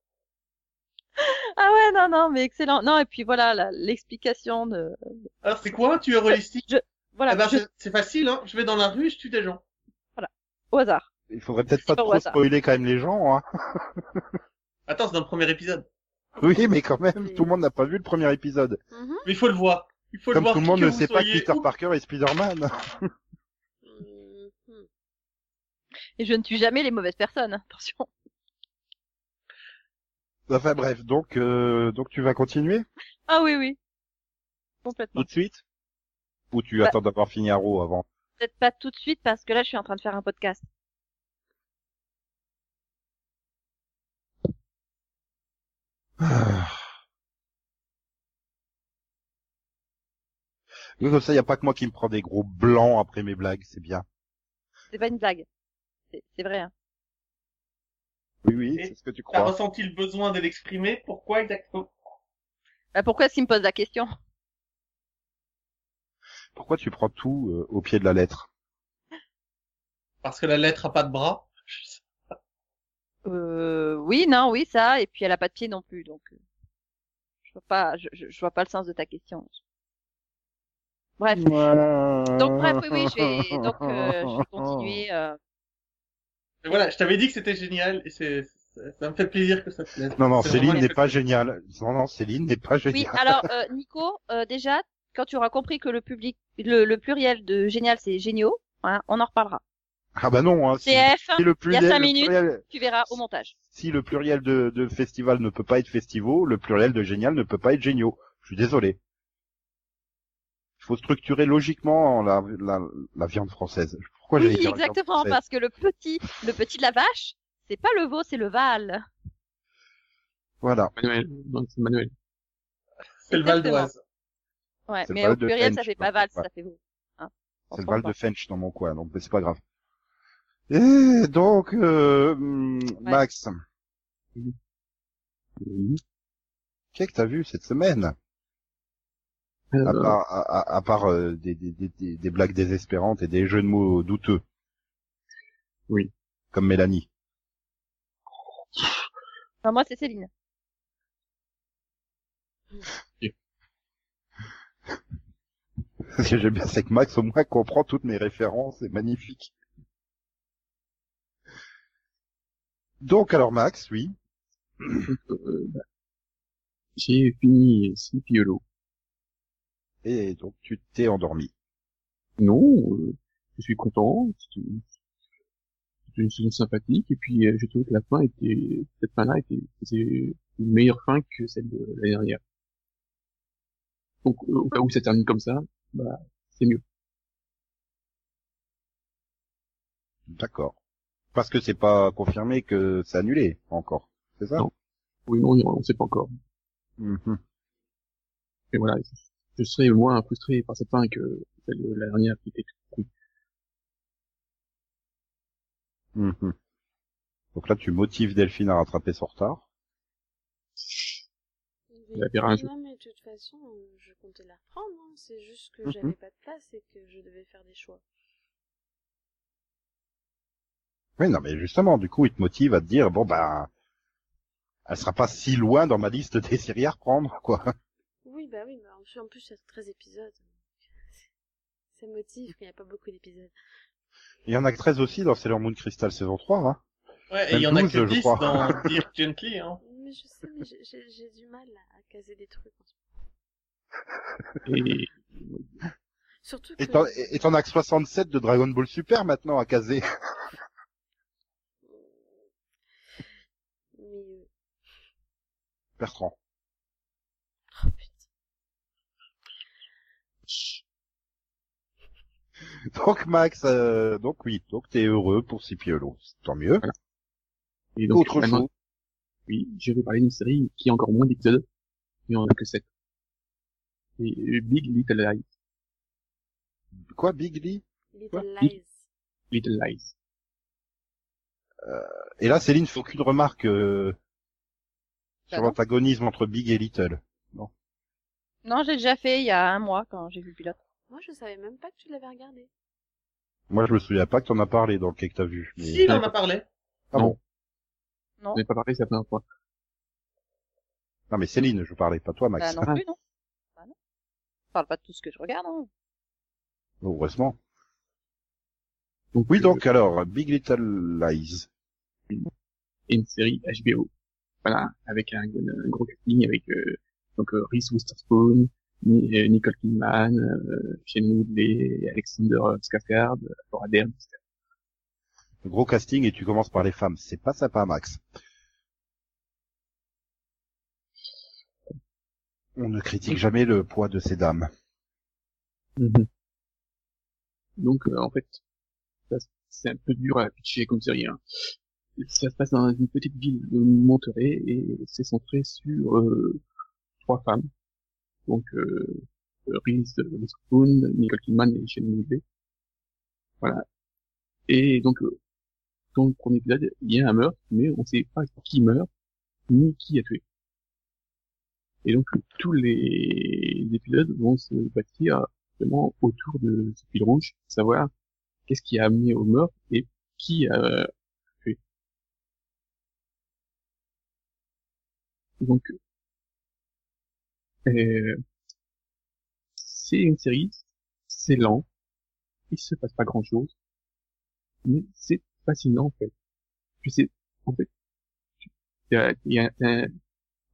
Ah ouais, non, non, mais excellent. Non, et puis voilà, la- l'explication de, Alors, c'est quoi un tueur holistique voilà, Eh ben, je- c'est- facile, hein. Je vais dans la rue, je tue des gens. au hasard. Il faudrait peut-être pas trop spoiler quand même les gens. Hein. Attends, c'est dans le premier épisode. Oui, mais quand même, tout le monde n'a pas vu le premier épisode. Mhm. Mais il faut le voir. Il faut Comme le voir. tout le monde ne sait pas que Peter où- Parker est Spider-Man. Mhm. Et je ne tue jamais les mauvaises personnes. Attention. Enfin bref, donc euh, donc tu vas continuer? Ah oui, oui. Complètement. tout de suite? Ou tu Bah- attends d'avoir fini Arrow avant? Peut-être pas tout de suite parce que là, je suis en train de faire un podcast. Oui, comme ça, y a pas que moi qui me prends des gros blancs après mes blagues, c'est bien. C'est pas une blague. C'est c'est vrai. Hein. Oui, oui, c'est ce que tu T'as crois. ressenti le besoin de l'exprimer? Pourquoi exactement? Bah, pourquoi est-ce qu'il me pose la question? Pourquoi tu prends tout euh, au pied de la lettre? Parce que la lettre a pas de bras. Euh, Oui, non, oui, ça. Et puis elle a pas de pied non plus, donc euh, je vois pas, je, je, je vois pas le sens de ta question. Bref. Donc bref, oui, oui, je vais donc euh, je vais continuer. euh, Voilà, je t'avais dit que c'était génial et c'est ça, me fait plaisir que ça te plaise. Non, non, Céline n'est pas géniale. Non, non, Céline n'est pas Oui, géniale. alors euh, Nico, euh, déjà, quand tu auras compris que le public, le, le pluriel de génial, c'est géniaux, hein, on en reparlera. Ah bah non, hein, si, CF, si le il y pluriel, a cinq le minutes. pluriel- tu verras au montage. si le pluriel de, de festival ne peut pas être festival, le pluriel de génial ne peut pas être géniaux. Je suis désolé. Il faut structurer logiquement la, la, la viande française. Pourquoi Oui, dire exactement, parce que le petit, le petit de la vache, c'est pas le veau, c'est le val. Voilà. Manuel. Non, c'est Manuel. C'est le Val d'Oise. Ouais, mais au pluriel, Fench, ça fait pas val, ça fait veau. Hein, C'est le Val de Fench dans mon coin, donc mais c'est pas grave. Et donc, euh, hum, Max, qu'est-ce que t'as vu cette semaine? À Euh, part, à, part euh, des, des, des, des- des blagues désespérantes et des jeux de mots douteux. Oui. Comme Mélanie. Enfin, moi, c'est Céline. Ce que j'aime bien, c'est que Max, au moins, comprend toutes mes références, c'est magnifique. Donc, alors Max, oui. euh, bah, J'ai fini Hollow. Et donc, tu t'es endormi. Non, euh, je suis content. C'était une- saison sympathique et puis euh, j'ai trouvé que la fin était cette fin-là était c'est une meilleure fin que celle de l'année dernière. Donc euh, au cas où ça termine comme ça, bah c'est mieux. D'accord. Parce que c'est pas confirmé que c'est annulé encore. C'est ça? Non. Oui, non, on sait pas encore. Mhm. Mais voilà, je, serais moins frustré par cette fin que celle de la dernière qui était toute Mhm. Donc là, tu motives Delphine à rattraper son retard. Elle avait rien joué. Non, mais de toute façon, je comptais la reprendre. hein. C'est juste que Mhm. j'avais pas de place et que je devais faire des choix. Oui, non, mais justement, du coup, il te motive à te dire, bon, ben, elle sera pas si loin dans ma liste des séries à reprendre, quoi. Oui, bah oui, bah en plus, il y a 13 épisodes. Ça motive qu'il n'y a pas beaucoup d'épisodes. Il y en a que 13 aussi dans Sailor Moon Crystal saison 3, hein. Ouais, et il y en a que 12, je 10 crois. dans Dear Gently, hein. Mais je sais, mais j'ai- du mal à, caser des trucs. en ce moment. Et Surtout Et que... t'en et t'en as que 67 de Dragon Ball Super maintenant à caser. Mais... euh, Bertrand. Oh putain. Donc Max, euh, donc oui, donc t'es heureux pour Cipiolo. Tant mieux. Et donc, Autre chose. oui, je vais parler d'une série qui a encore moins d'épisodes. Il n'y en a que 7. Et euh, Big Little Lies. Quoi, Big Lee Little. Lies. Little Lies. Et là, Céline fait aucune remarque euh, sur l'antagonisme entre Big et Little. Non, j'ai déjà fait il y a un mois quand j'ai vu le pilote. Moi, je savais même pas que tu l'avais regardé. Moi, je me souviens pas que t'en as parlé dans le quai que t'as vu. Mais... Si, il en a parlé. Ah bon? Non, On n'a pas parlé, c'est la première fois. Non, mais Céline, je parlais pas toi, bah Max. non plus, non. Bah non. Je parle pas de tout ce que je regarde, hein. Heureusement. Donc, Oui, euh, donc alors, Big Little Lies. une série HBO. Voilà, avec un, un gros casting avec euh, donc euh, Reese Witherspoon, euh, Nicole Kidman, Shane Woodley, Alexander Skarsgård, Laura Dern, etc. Gros casting et tu commences par les femmes. C'est pas sympa, Max. On ne critique jamais le poids de ces dames. Donc euh, en fait, c'est un peu dur à pitcher comme série. Hein. Ça se passe dans une petite ville de Monterey et c'est centré sur euh, trois femmes. Donc euh, Reese Witherspoon, Nicole Kidman et Shane Woodley. Voilà. Et donc euh, dans le premier épisode, il y a un meurtre, mais on sait pas qui meurt ni qui a tué. Et donc euh, tous les épisodes vont se bâtir vraiment autour de ce fil rouge, savoir qu'est-ce qui a amené au meurtre et qui a tué. Donc, euh, c'est une série, c'est lent, il se passe pas grand chose, mais c'est fascinant en fait. Je sais, en fait, il y a, un-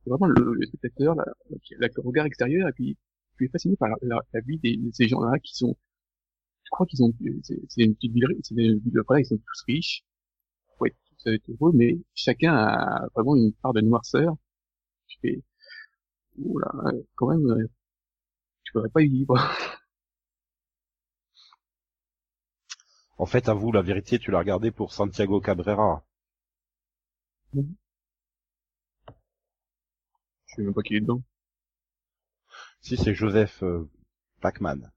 vraiment le, le spectateur, là, qui a le regard extérieur, et puis tu es fasciné par la, la- la vie de ces gens-là qui sont, je crois qu'ils ont, c'est une petite ville, c'est une ville, voilà, ils sont tous riches, ouais, être heureux, mais chacun a vraiment une part de noirceur. Je fais, oula, quand même, euh, tu pourrais pas y vivre. En fait, avoue la vérité, tu l'as regardé pour Santiago Cabrera. Je sais même pas qui est dedans. Si, c'est Joseph euh, Pacman.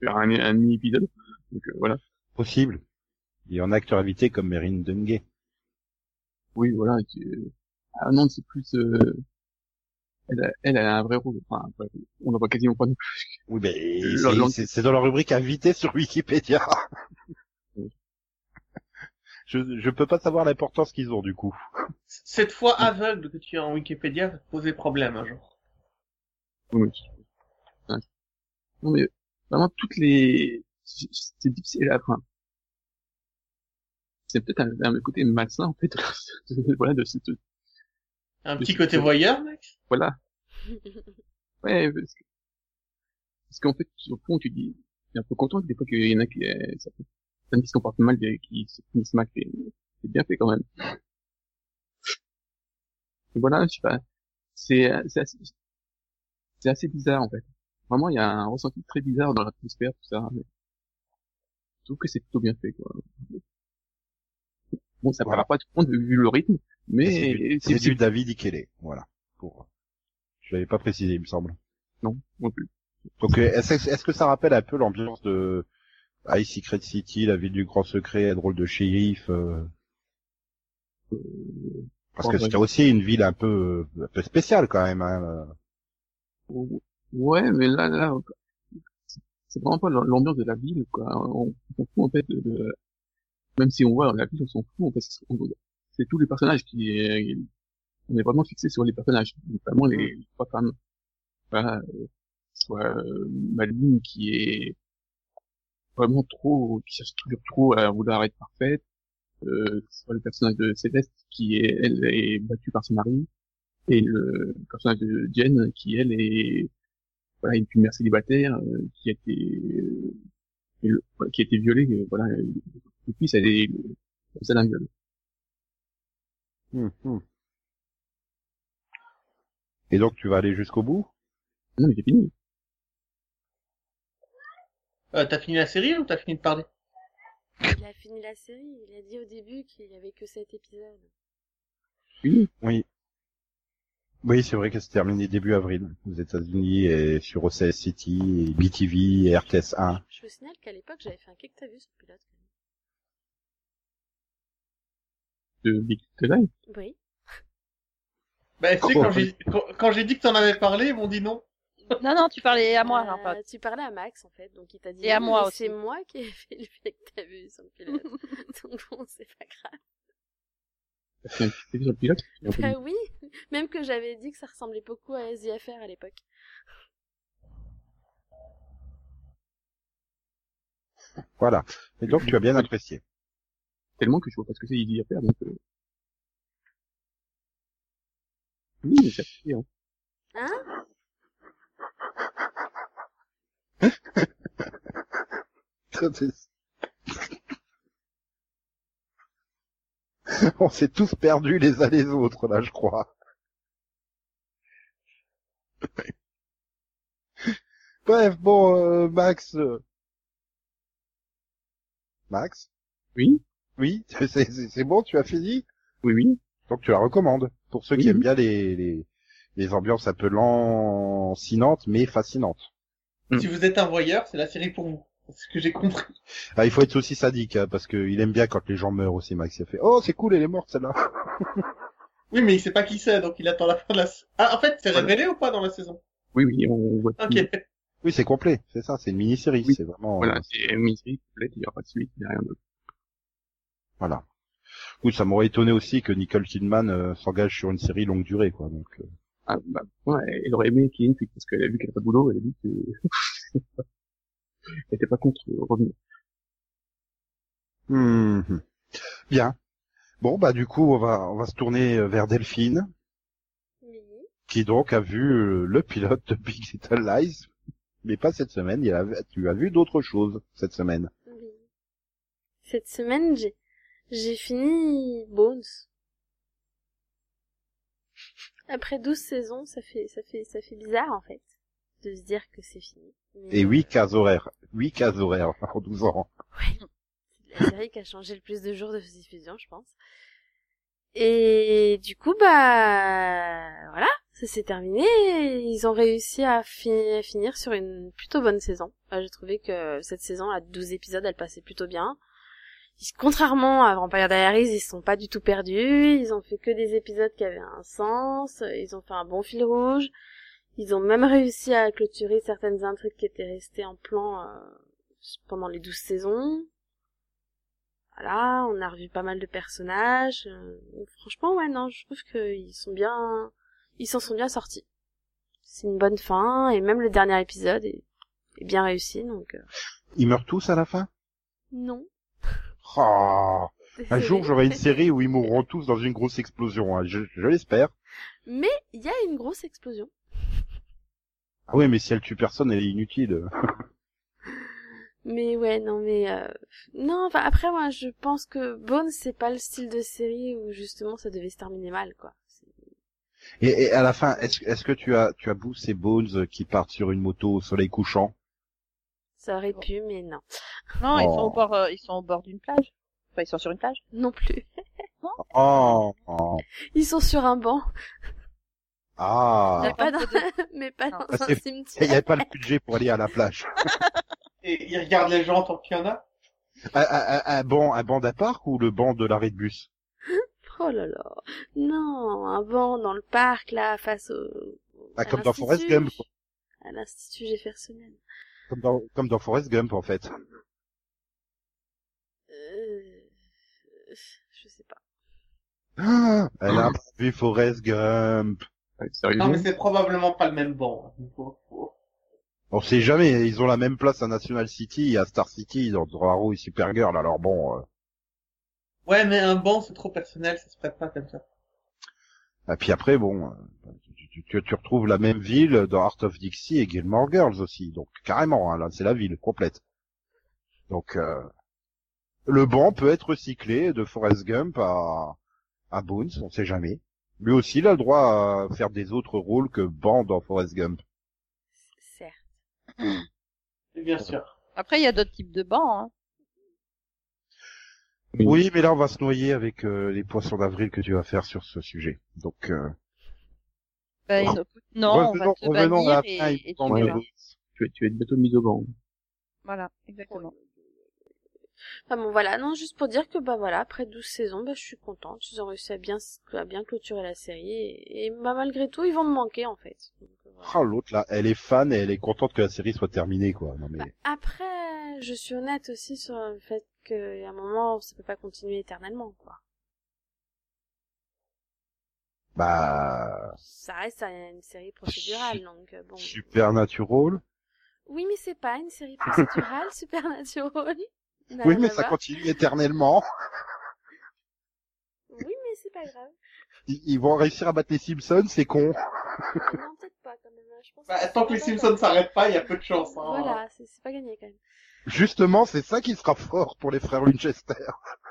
Faire un, un mini-épisode. Donc, euh, voilà. Possible. Il y en a acteur invité comme Merin Dengue. Oui, voilà. et tu- Ah non, c'est plus, euh, elle, a, elle a un vrai rôle. Enfin, on n'en voit quasiment pas non plus. Oui, mais c'est- dans la rubrique invité sur Wikipédia. je, je peux pas savoir l'importance qu'ils ont du coup. Cette fois aveugle que tu as en Wikipédia va te poser problème un jour. Oui. Non, mais vraiment, toutes les... C'est c'est difficile à enfin, C'est peut-être un, un côté malsain, en fait, voilà, de cette... Un petit côté voyeur, mec Voilà. Ouais, parce que... Parce qu'en fait, au fond, tu dis... est un peu content que des fois qu'il y en a qui, euh, ça peut- certaines qui se comportent mal, des- qui se finissent mal, et c'est bien fait quand même. Et voilà, je sais pas, c'est, c'est assez, c'est assez bizarre en fait. Vraiment, il y a un ressenti très bizarre dans l'atmosphère, tout ça. mais Je trouve que c'est plutôt bien fait, quoi. Bon, ça Voilà. pas tout le monde vu le rythme, mais c'est du, David Ikele, voilà. Pour... Je l'avais pas précisé, il me semble. non, non plus. Donc euh, est-ce que ça rappelle un peu l'ambiance de High Secret City, la ville du grand secret, drôle de shérif euh, Parce que c'était aussi une ville un peu, un peu spéciale quand même. Hein. Ouais, mais là, là, c'est- vraiment pas l'ambiance de la ville, quoi. On, on fout, en fait, de, de- même si on voit la ville, on s'en fout, en fait. C'est tous les personnages qui, on est vraiment fixé sur les personnages, notamment les, les trois femmes. Voilà, euh, soit euh, Madeline qui est vraiment trop, qui cherche toujours trop à vouloir être parfaite, euh, soit le personnage de Céleste qui est, elle, est battue par son mari, et le personnage de Jen qui, elle, est voilà, une mère célibataire euh, qui a été euh, qui a été violée, euh, voilà, euh, depuis ça est ça. Hum, hum. Et donc tu vas aller jusqu'au bout? Non mais j'ai fini. Euh, t'as fini la série ou t'as fini de parler? Il a fini la série, il a dit au début qu'il y avait que sept épisodes. Fini? Oui. Oui, c'est vrai que c'est terminé début avril aux États-Unis et sur OCS City, et BTV et RTS 1. Je vous signale qu'à l'époque, j'avais fait un le pilote. De Big Life. Oui. Bah, tu sais, quand j'ai, quand, quand j'ai dit que t'en avais parlé, ils m'ont dit non. Non, non, tu parlais à moi, Euh, en fait. Tu parlais à Max, en fait, donc il t'a dit. Et à moi aussi. C'est moi qui ai fait le fait que t'as vu le pilote. donc bon, c'est pas grave. T'as fait un sur pilote. Bah oui, même que j'avais dit que ça ressemblait beaucoup à SIFR à l'époque. Voilà. Et donc tu as bien apprécié. Tellement que je vois pas ce que c'est Easy à faire, donc, euh... Oui, mais ça fait, hein. Hein? On s'est tous perdus les uns les autres là, je crois. Bref, bon, euh, Max. euh, Max? Oui, Oui, c'est bon, tu as fini? Oui, oui. Donc tu la recommandes pour ceux qui Oui. aiment bien les, les, les ambiances un peu lancinantes mais fascinantes. Mm. Si vous êtes un voyeur, c'est la série pour vous. C'est ce que j'ai compris. Ah, il faut être aussi sadique hein, parce qu'il aime bien quand les gens meurent aussi, Max. Il a fait « Oh, c'est cool, elle est morte celle-là !» Oui, mais il sait pas qui c'est, donc il attend la fin de la... Ah, en fait, c'est Voilà. révélé ou pas dans la saison? Oui, oui, on voit tout. Ok. Oui, c'est complet, c'est ça, c'est une mini-série, Oui. c'est vraiment... Voilà, c'est une mini-série complète, il n'y a pas de suite, il n'y a rien d'autre. Voilà. Oui, ça m'aurait étonné aussi que Nicole Kidman euh, s'engage sur une série longue durée, quoi. Donc, euh, Ah, bah, ouais, elle aurait aimé qu'il y ait une suite, parce qu'elle a vu qu'elle n'a pas de boulot, elle a dit que... elle était pas contre euh, revenir. mhm. Bien. Bon, bah du coup, on va on va se tourner vers Delphine, Oui. qui donc a vu le pilote de Big Little Lies, mais pas cette semaine. Il a, tu as vu d'autres choses cette semaine. Oui. Cette semaine, j'ai, j'ai fini Bones. Après 12 saisons, ça fait, ça fait, ça fait bizarre, en fait, de se dire que c'est fini. Mais, Et euh, huit cases horaires, huit cases horaires en 12 ans. C'est la série qui a changé le plus de jours de diffusion, je pense. Et du coup, bah voilà, ça s'est terminé. Ils ont réussi à, fi- à finir sur une plutôt bonne saison. J'ai trouvé que cette saison, à 12 épisodes, elle passait plutôt bien. Contrairement à Vampire Diaries, ils sont pas du tout perdus. Ils ont fait que des épisodes qui avaient un sens. Ils ont fait un bon fil rouge. Ils ont même réussi à clôturer certaines intrigues qui étaient restées en plan euh, pendant les 12 saisons. Voilà, on a revu pas mal de personnages. euh, franchement, ouais, non, je trouve qu'ils sont bien, ils s'en sont bien sortis. C'est une bonne fin, et même le dernier épisode est, est bien réussi, donc euh, Ils meurent tous à la fin? Non. Oh, Un jour, j'aurai une série où ils mourront tous dans une grosse explosion. hein. Je, je l'espère. Mais il y a une grosse explosion. Ah oui, mais si elle tue personne, elle est inutile. Mais ouais, non, mais euh, non. Enfin, après, moi, je pense que Bones, c'est pas le style de série où justement ça devait se terminer mal, quoi. Et, et à la fin, est-ce que tu as tu as ces Bones qui partent sur une moto au soleil couchant? Ça aurait pu, mais non, Non, ils sont au Oh. bord, euh, ils sont au bord d'une plage. Enfin, ils sont sur une plage. non plus. Oh, oh. Ils sont sur un banc, Ah mais pas dans, c'est mais pas dans un que- Il cimetière. n'y avait pas le budget pour aller à la plage. Et il regarde les gens tant qu'il y en a. Un, un- un banc, un banc d'un parc ou le banc de l'arrêt de bus? Oh là là, non, un banc dans le parc là, face au. Ah, comme dans l'institut. Gump. quoi. À l'institut Jeffersonian. Comme dans, comme dans Forrest Gump en fait. Euh... Je sais pas. Ah, Elle a vu Forrest Gump. Ouais, Non, mais c'est probablement pas le même banc. hein. On sait jamais, ils ont la même place à National City et à Star City dans Arrow et Supergirl, alors bon. euh, Ouais, mais un banc, c'est trop personnel, ça se prête pas comme ça. Et puis après, bon, euh, tu, tu- tu- retrouves la même ville dans Art of Dixie et Gilmore Girls aussi, donc carrément, hein, là c'est la ville complète. Donc euh, le banc peut être recyclé de Forrest Gump à, à Bones, on sait jamais. Lui aussi, il a le droit à faire des autres rôles que banc dans Forrest Gump. Certes. Et bien sûr. Après, il y a d'autres types de bancs. Hein. Oui. Oui, mais là on va se noyer avec euh, les poissons d'avril que tu vas faire sur ce sujet. Donc euh, Ben, Oh. non, non, on va revenons, te revenons à la bannir fin, et, et tu Ouais. tu, es, tu es bientôt mis au banc. Voilà, exactement. Enfin bon voilà, non juste pour dire que bah voilà, après 12 saisons, bah je suis contente, ils ont réussi à bien à bien clôturer la série et, et bah malgré tout, ils vont me manquer en fait. Donc, euh, voilà. Ah, l'autre là, elle est fan et elle est contente que la série soit terminée quoi. Non mais Bah, après, je suis honnête aussi sur le fait qu'à un moment, ça peut pas continuer éternellement quoi. Bah Ça reste une série procédurale donc euh, bon. Supernatural. Oui, mais c'est pas une série procédurale, Supernatural. N'a Oui, mais ça voir. continue éternellement. Oui, mais c'est pas grave. Ils, ils vont réussir à battre les Simpsons, c'est con. non, peut-être pas quand même. hein. Je pense Bah, que tant que les Simpsons s'arrêtent pas, il y a peu de chance. Hein. Voilà, c'est c'est pas gagné quand même. Justement, c'est ça qui sera fort pour les frères Winchester.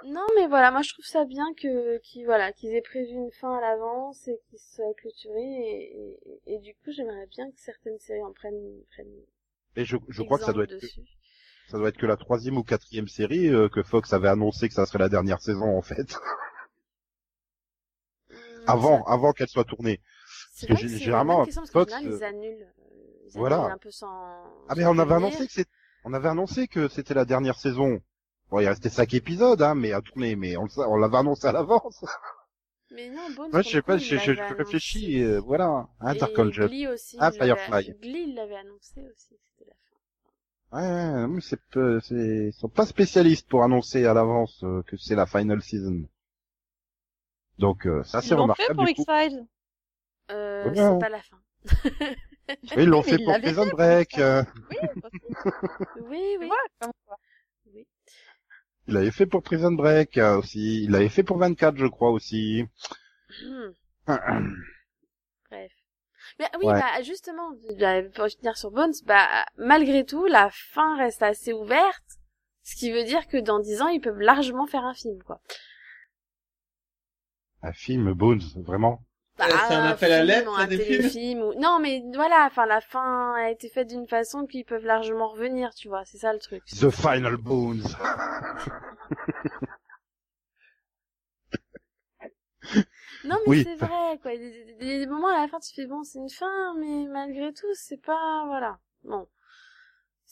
Non, mais voilà, moi je trouve ça bien que qu'ils voilà qu'ils aient prévu une fin à l'avance et qu'ils soient clôturés et, et, et du coup j'aimerais bien que certaines séries en prennent prennent Et je, je crois que ça doit être que, ça doit être que la troisième ou quatrième série euh, que Fox avait annoncé que ça serait la dernière saison en fait. Hum, Avant, ça- avant qu'elle soit tournée. c'est que généralement, Fox, général, euh, ils annulent. Ils voilà. annulent un peu sans. Ah mais on avait annoncé que c'est, on avait annoncé que c'était la dernière saison. Bon, il restait cinq épisodes, hein, mais à tourner, mais on, le sa- on l'avait annoncé à l'avance. Mais non, Bones. Moi, je sais pas, coup, je, je, réfléchis, euh, voilà, hein, Jet. Glee aussi. Ah, Firefly. Glee, il l'avait annoncé aussi, c'était la fin. Ouais, mais c'est peu, c'est, ils sont pas spécialistes pour annoncer à l'avance euh, que c'est la final season. Donc, euh, ça Ils c'est l'ont fait remarquable pour. X-Files. Euh, Ouais, ouais. c'est pas la fin. Oui, ils l'ont fait pour Prison Break. Euh, Oui. Oui, oui. Il l'avait fait pour Prison Break euh, aussi. Il l'avait fait pour 24, je crois aussi. Hmm. Bref. Mais oui, Ouais. bah, justement, pour finir sur Bones, bah, malgré tout, la fin reste assez ouverte, ce qui veut dire que dans 10 ans, ils peuvent largement faire un film, quoi. Un film Bones, vraiment. Bah, Euh, c'est un appel à lettres, un des téléfilm ou... Non, mais voilà, enfin, la fin a été faite d'une façon qu'ils peuvent largement revenir, tu vois, c'est ça le truc. The Final Bones. Non, mais Oui. c'est vrai, quoi. Il y a des, des- des moments à la fin, tu fais bon, c'est une fin, mais malgré tout, c'est pas, voilà. Bon.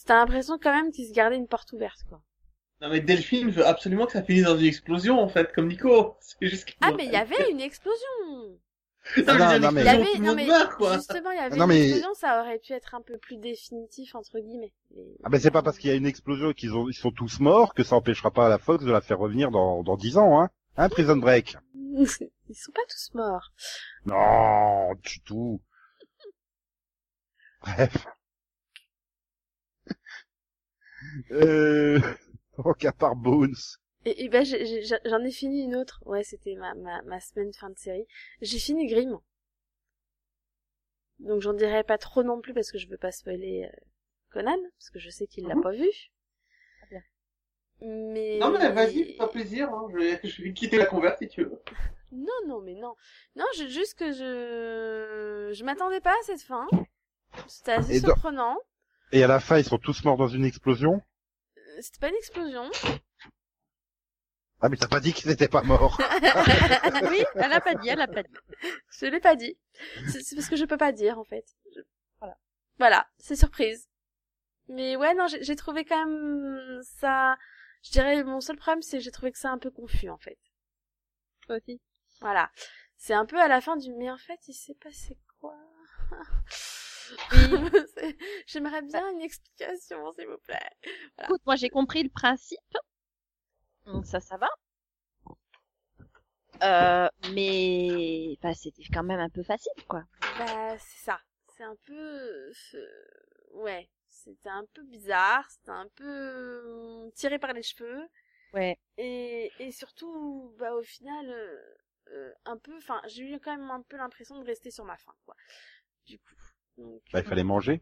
T'as l'impression quand même qu'ils se gardaient une porte ouverte, quoi. Non mais Delphine veut absolument que ça finisse dans une explosion en fait, comme Nico. C'est juste Ah, mais il y avait une explosion! Non, mais Non, il y a une non, mais- Il y avait, non, mais, meurt quoi. justement, il y avait Non, une mais- explosion, ça aurait pu être un peu plus définitif, entre guillemets. Mais... Ah ben c'est pas parce qu'il y a une explosion qu'ils ont, ils sont tous morts que ça empêchera pas la Fox de la faire revenir dans, dans 10 ans, hein. Hein, Prison Break? Ils sont pas tous morts. Non, du tout. Bref. Euh, donc à part Bones. Et, et ben, j'en ai fini une autre. Ouais, c'était ma, ma, ma semaine fin de série. J'ai fini Grimm. Donc j'en dirai pas trop non plus parce que je veux pas spoiler euh, Conan, parce que je sais qu'il l'a Mhm. pas vu. Mais... Non, mais vas-y, fais-toi plaisir, hein. je, vais, je vais quitter la converse si tu veux. Non, non, mais non. Non, je, juste que je... Je m'attendais pas à cette fin. C'était assez Et dans- surprenant. Et à la fin, ils sont tous morts dans une explosion? Euh, C'était pas une explosion. Ah, mais t'as pas dit qu'ils étaient pas morts. oui, elle a pas dit, elle a pas dit. Je l'ai pas dit. C'est parce que je peux pas dire, en fait. Je- Voilà. Voilà, c'est surprise. Mais ouais, non, j'ai trouvé quand même ça... Je dirais, mon seul problème, c'est que j'ai trouvé que c'est un peu confus, en fait. Toi aussi. Voilà. C'est un peu à la fin du... Mais en fait, il s'est passé quoi? C'est- J'aimerais bien une explication, s'il vous plaît. Écoute, moi j'ai compris le principe. Donc ça, ça va. Euh, mais bah, c'était quand même un peu facile, quoi. Bah, c'est ça. C'est un peu... euh, Ouais. C'était un peu bizarre. C'était un peu euh, tiré par les cheveux. Ouais. Et, et surtout, bah, au final, euh, euh, un peu... Enfin, j'ai eu quand même un peu l'impression de rester sur ma faim, quoi. Du coup. Donc, Bah, il fallait manger.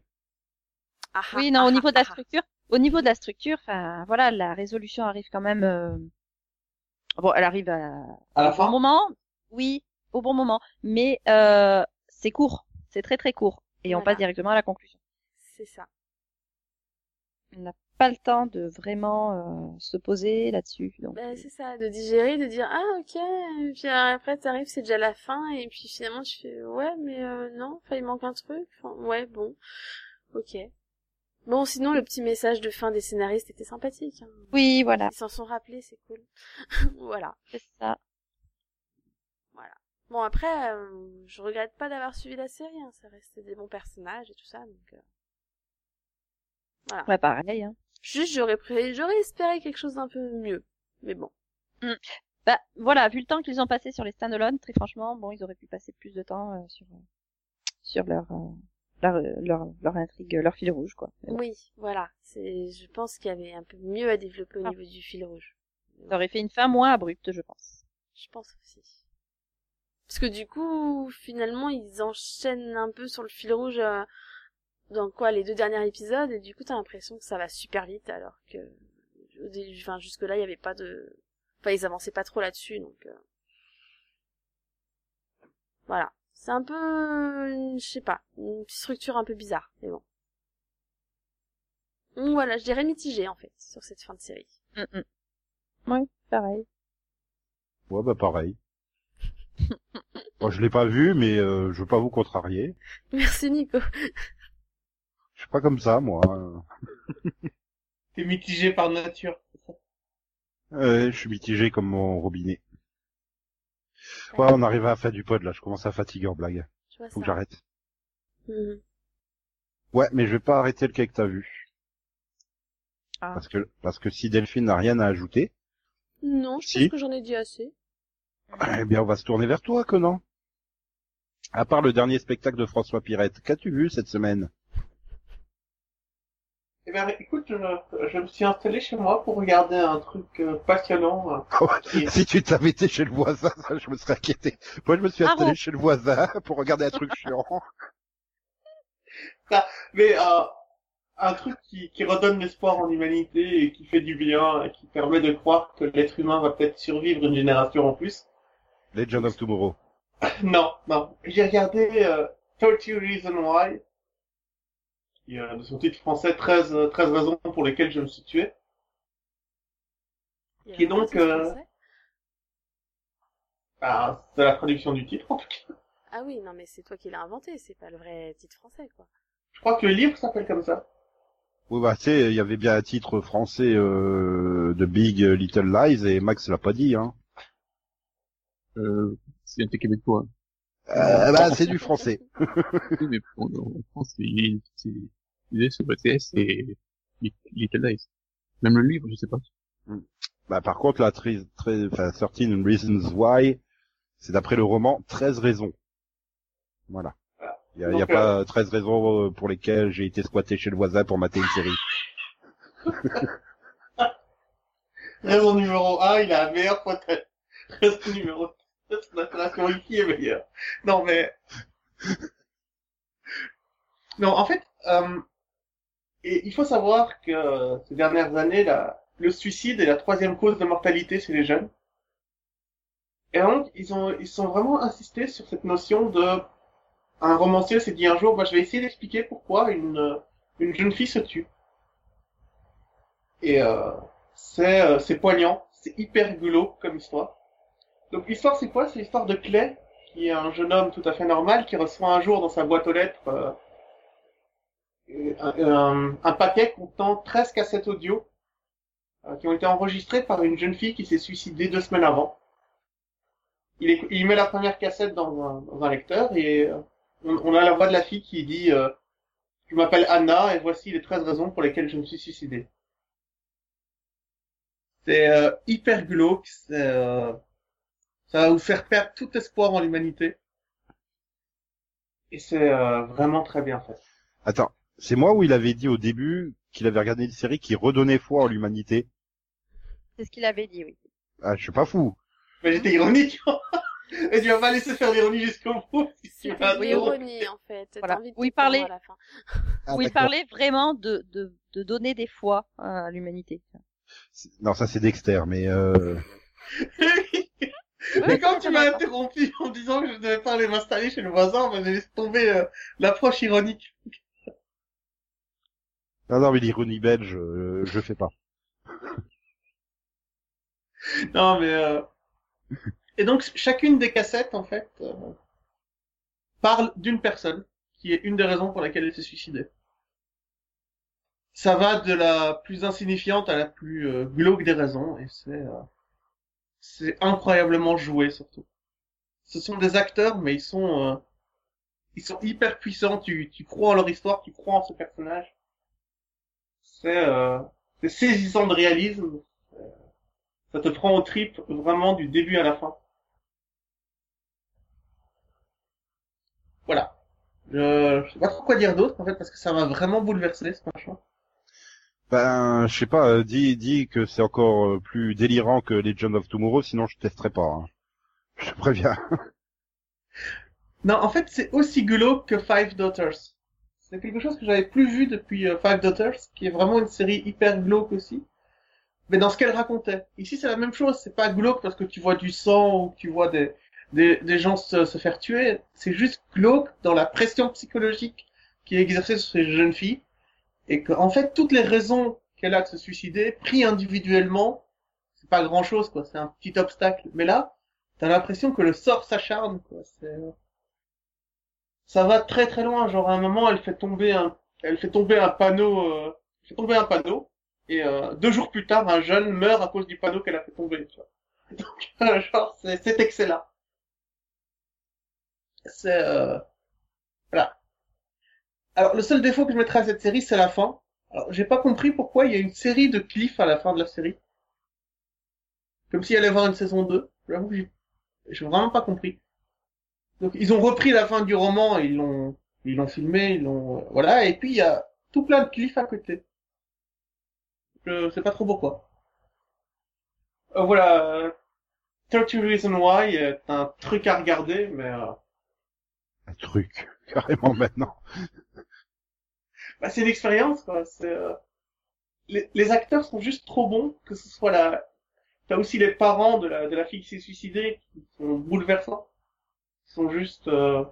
ah, ah, Oui, non, ah, au niveau de la ah, ah. structure, au niveau de la structure, enfin, voilà, la résolution arrive quand même. euh, Bon, elle arrive à, À la au bon fin moment. Oui, au bon moment, mais euh, c'est court, c'est très très court, et on passe directement à la conclusion. C'est ça. On n'a pas le temps de vraiment euh, se poser là-dessus. Donc, Bah, c'est ça, de digérer, de dire ah ok, et puis euh, après t'arrives, c'est déjà la fin, et puis finalement tu fais ouais mais euh, non, enfin il manque un truc, enfin ouais bon, ok. Bon sinon le petit message de fin des scénaristes était sympathique. Hein. oui, voilà, Ils s'en sont rappelés, c'est cool. voilà. c'est ça. Bon après, euh, je regrette pas d'avoir suivi la série, hein, ça restait des bons personnages et tout ça, donc euh, voilà. Ouais, pareil. Hein. Juste j'aurais pré... j'aurais espéré quelque chose d'un peu mieux, mais bon. Bah voilà, vu le temps qu'ils ont passé sur les stand-alone, très franchement, bon, ils auraient pu passer plus de temps euh, sur sur leur, euh, leur leur leur intrigue, leur fil rouge, quoi. Oui, voilà. C'est, je pense qu'il y avait un peu mieux à développer au Ah. niveau du fil rouge. Ça aurait fait une fin moins abrupte, je pense. Je pense aussi. Parce que du coup, finalement, ils enchaînent un peu sur le fil rouge euh, dans quoi les deux derniers épisodes et du coup, t'as l'impression que ça va super vite alors que, enfin, jusque là, il y avait pas de, enfin, ils avançaient pas trop là-dessus, donc. euh, Voilà. C'est un peu, une- je sais pas, une structure un peu bizarre, mais bon. Voilà, je dirais mitigé en fait sur cette fin de série. Mm, mm. Ouais, pareil. Ouais, bah pareil. Bon, je l'ai pas vu, mais euh, je veux pas vous contrarier. Merci Nico. Je suis pas comme ça, moi. T'es mitigé par nature. c'est ça? Euh, je suis mitigé comme mon robinet. Ouais, on arrive à fin du pod, là. Je commence à fatiguer en blague. Je vois Faut que j'arrête. Mhm. Ouais, mais je vais pas arrêter le cas que t'as vu. Ah. Parce que, parce que si Delphine n'a rien à ajouter, Non, je Si. pense que j'en ai dit assez. eh bien, on va se tourner vers toi, Conan. À part le dernier spectacle de François Pirette, qu'as-tu vu cette semaine? Eh ben, écoute, je, je me suis installé chez moi pour regarder un truc euh, passionnant. euh, qui Si tu t'avais été chez le voisin, ça, je me serais inquiété. Moi, je me suis Ah installé bon chez le voisin pour regarder un truc chiant. Mais euh, un truc qui, qui redonne l'espoir en l'humanité et qui fait du bien et qui permet de croire que l'être humain va peut-être survivre une génération en plus. Legend of Tomorrow. Non, non. J'ai regardé euh, 30 Reasons Why, qui euh, de son titre français 13, euh, 13 raisons pour lesquelles je me suis tué. Qui est donc, euh, français? Ah, c'est la traduction du titre en tout cas. Ah oui, non mais c'est toi qui l'as inventé, c'est pas le vrai titre français quoi. Je crois que le livre s'appelle comme ça. Oui, bah, tu sais, il y avait bien un titre français euh, de Big Little Lies et Max l'a pas dit, hein. Euh, c'est un québécois. Euh, bah, c'est du français. Oui, mais en, en France, c'est, c'est, c'est sur ETS et Little Lies. Même le livre, je sais pas. Bah, par contre, la très, très, enfin, 13 Reasons Why, c'est d'après le roman 13 raisons. Voilà. Il y a, y a Donc, pas 13 raisons euh, pour lesquelles j'ai été squatté chez le voisin pour mater une série. Raison numéro 1, il a la meilleure photo. Raison numéro 2, son installation wiki est meilleure. Non, mais... Non, en fait, euh, et il faut savoir que euh, ces dernières années, le suicide est la troisième cause de mortalité chez les jeunes. Et donc, ils ont, sont vraiment insisté sur cette notion de, un romancier s'est dit un jour, bah, je vais essayer d'expliquer pourquoi une, euh, une jeune fille se tue. Et, euh, c'est, poignant, c'est hyper rigolo comme histoire. Donc, l'histoire, c'est quoi? C'est l'histoire de Clay, qui est un jeune homme tout à fait normal, qui reçoit un jour dans sa boîte aux lettres, un, un- un paquet contenant 13 cassettes audio euh, qui ont été enregistrées par une jeune fille qui s'est suicidée deux semaines avant. Il, met la première cassette dans un, lecteur et euh, on, a la voix de la fille qui dit euh, Je m'appelle Anna et voici les 13 raisons pour lesquelles je me suis suicidée. C'est euh, hyper glauque, euh, ça va vous faire perdre tout espoir en l'humanité. Et c'est euh, vraiment très bien fait. Attends, c'est moi où il avait dit au début qu'il avait regardé une série qui redonnait foi en l'humanité. C'est ce qu'il avait dit, oui. Ah, je suis pas fou. Mais j'étais ironique. Et tu vas pas laisser faire l'ironie jusqu'au bout. vas une ironie, en fait. Voilà. envie de Oui, te pendre parler. à la fin. Ah, Où il d'accord. parlait vraiment de, de, de donner des fois à l'humanité. C'est- Non, ça c'est Dexter, mais euh... Mais quand tu m'as interrompu en disant que je devais pas aller m'installer chez le voisin, ben, j'ai laissé tomber euh, l'approche ironique. Non, non, mais l'ironie belge, euh, je fais pas. Non, mais... Euh... Et donc, chacune des cassettes, en fait, euh, parle d'une personne, qui est une des raisons pour laquelle elle s'est suicidée. Ça va de la plus insignifiante à la plus euh, glauque des raisons, et c'est... euh, c'est incroyablement joué, surtout. Ce sont des acteurs, mais ils sont... ils sont hyper puissants, tu, tu crois en leur histoire, tu crois en ce personnage. C'est euh, c'est saisissant de réalisme, ça te prend au trip vraiment du début à la fin. Voilà. Je, je sais pas trop quoi dire d'autre en fait parce que ça m'a vraiment bouleversé ce machin. Ben, je sais pas, euh, dis, dis que c'est encore euh, plus délirant que Legend of Tomorrow, sinon je testerai pas. hein. Je te préviens. Non, en fait c'est aussi glauque que Five Daughters. C'est quelque chose que j'avais plus vu depuis euh, Five Daughters, qui est vraiment une série hyper glauque aussi. Mais dans ce qu'elle racontait. Ici c'est la même chose, c'est pas glauque parce que tu vois du sang ou tu vois des, des, gens se, se faire tuer. C'est juste glauque dans la pression psychologique qui est exercée sur ces jeunes filles. Et que, en fait, toutes les raisons qu'elle a de se suicider, pris individuellement, c'est pas grand chose, quoi. C'est un petit obstacle. Mais là, t'as l'impression que le sort s'acharne, quoi. Ça va très très loin. Genre, à un moment, elle fait tomber un, elle fait tomber un panneau, euh, fait tomber un panneau. Et euh, deux jours plus tard, un jeune meurt à cause du panneau qu'elle a fait tomber. Tu vois. Donc, euh, genre, c'est, c'est excellent. C'est, euh... voilà. Alors, le seul défaut que je mettrais à cette série, c'est la fin. Alors, j'ai pas compris pourquoi il y a une série de cliffs à la fin de la série. Comme s'il allait y avoir une saison 2. J'avoue que j'ai vraiment pas compris. Donc, ils ont repris la fin du roman, ils l'ont, ils l'ont filmé, ils l'ont, voilà, et puis il y a tout plein de cliffs à côté. Je sais pas trop pourquoi. Euh, voilà, euh, 30 Reasons Why est un truc à regarder, mais euh, Un truc, carrément maintenant. bah, c'est une expérience, quoi. C'est, euh, les, les acteurs sont juste trop bons, que ce soit la... T'as aussi les parents de la, de la fille qui s'est suicidée, qui sont bouleversants. Ils sont juste... Euh...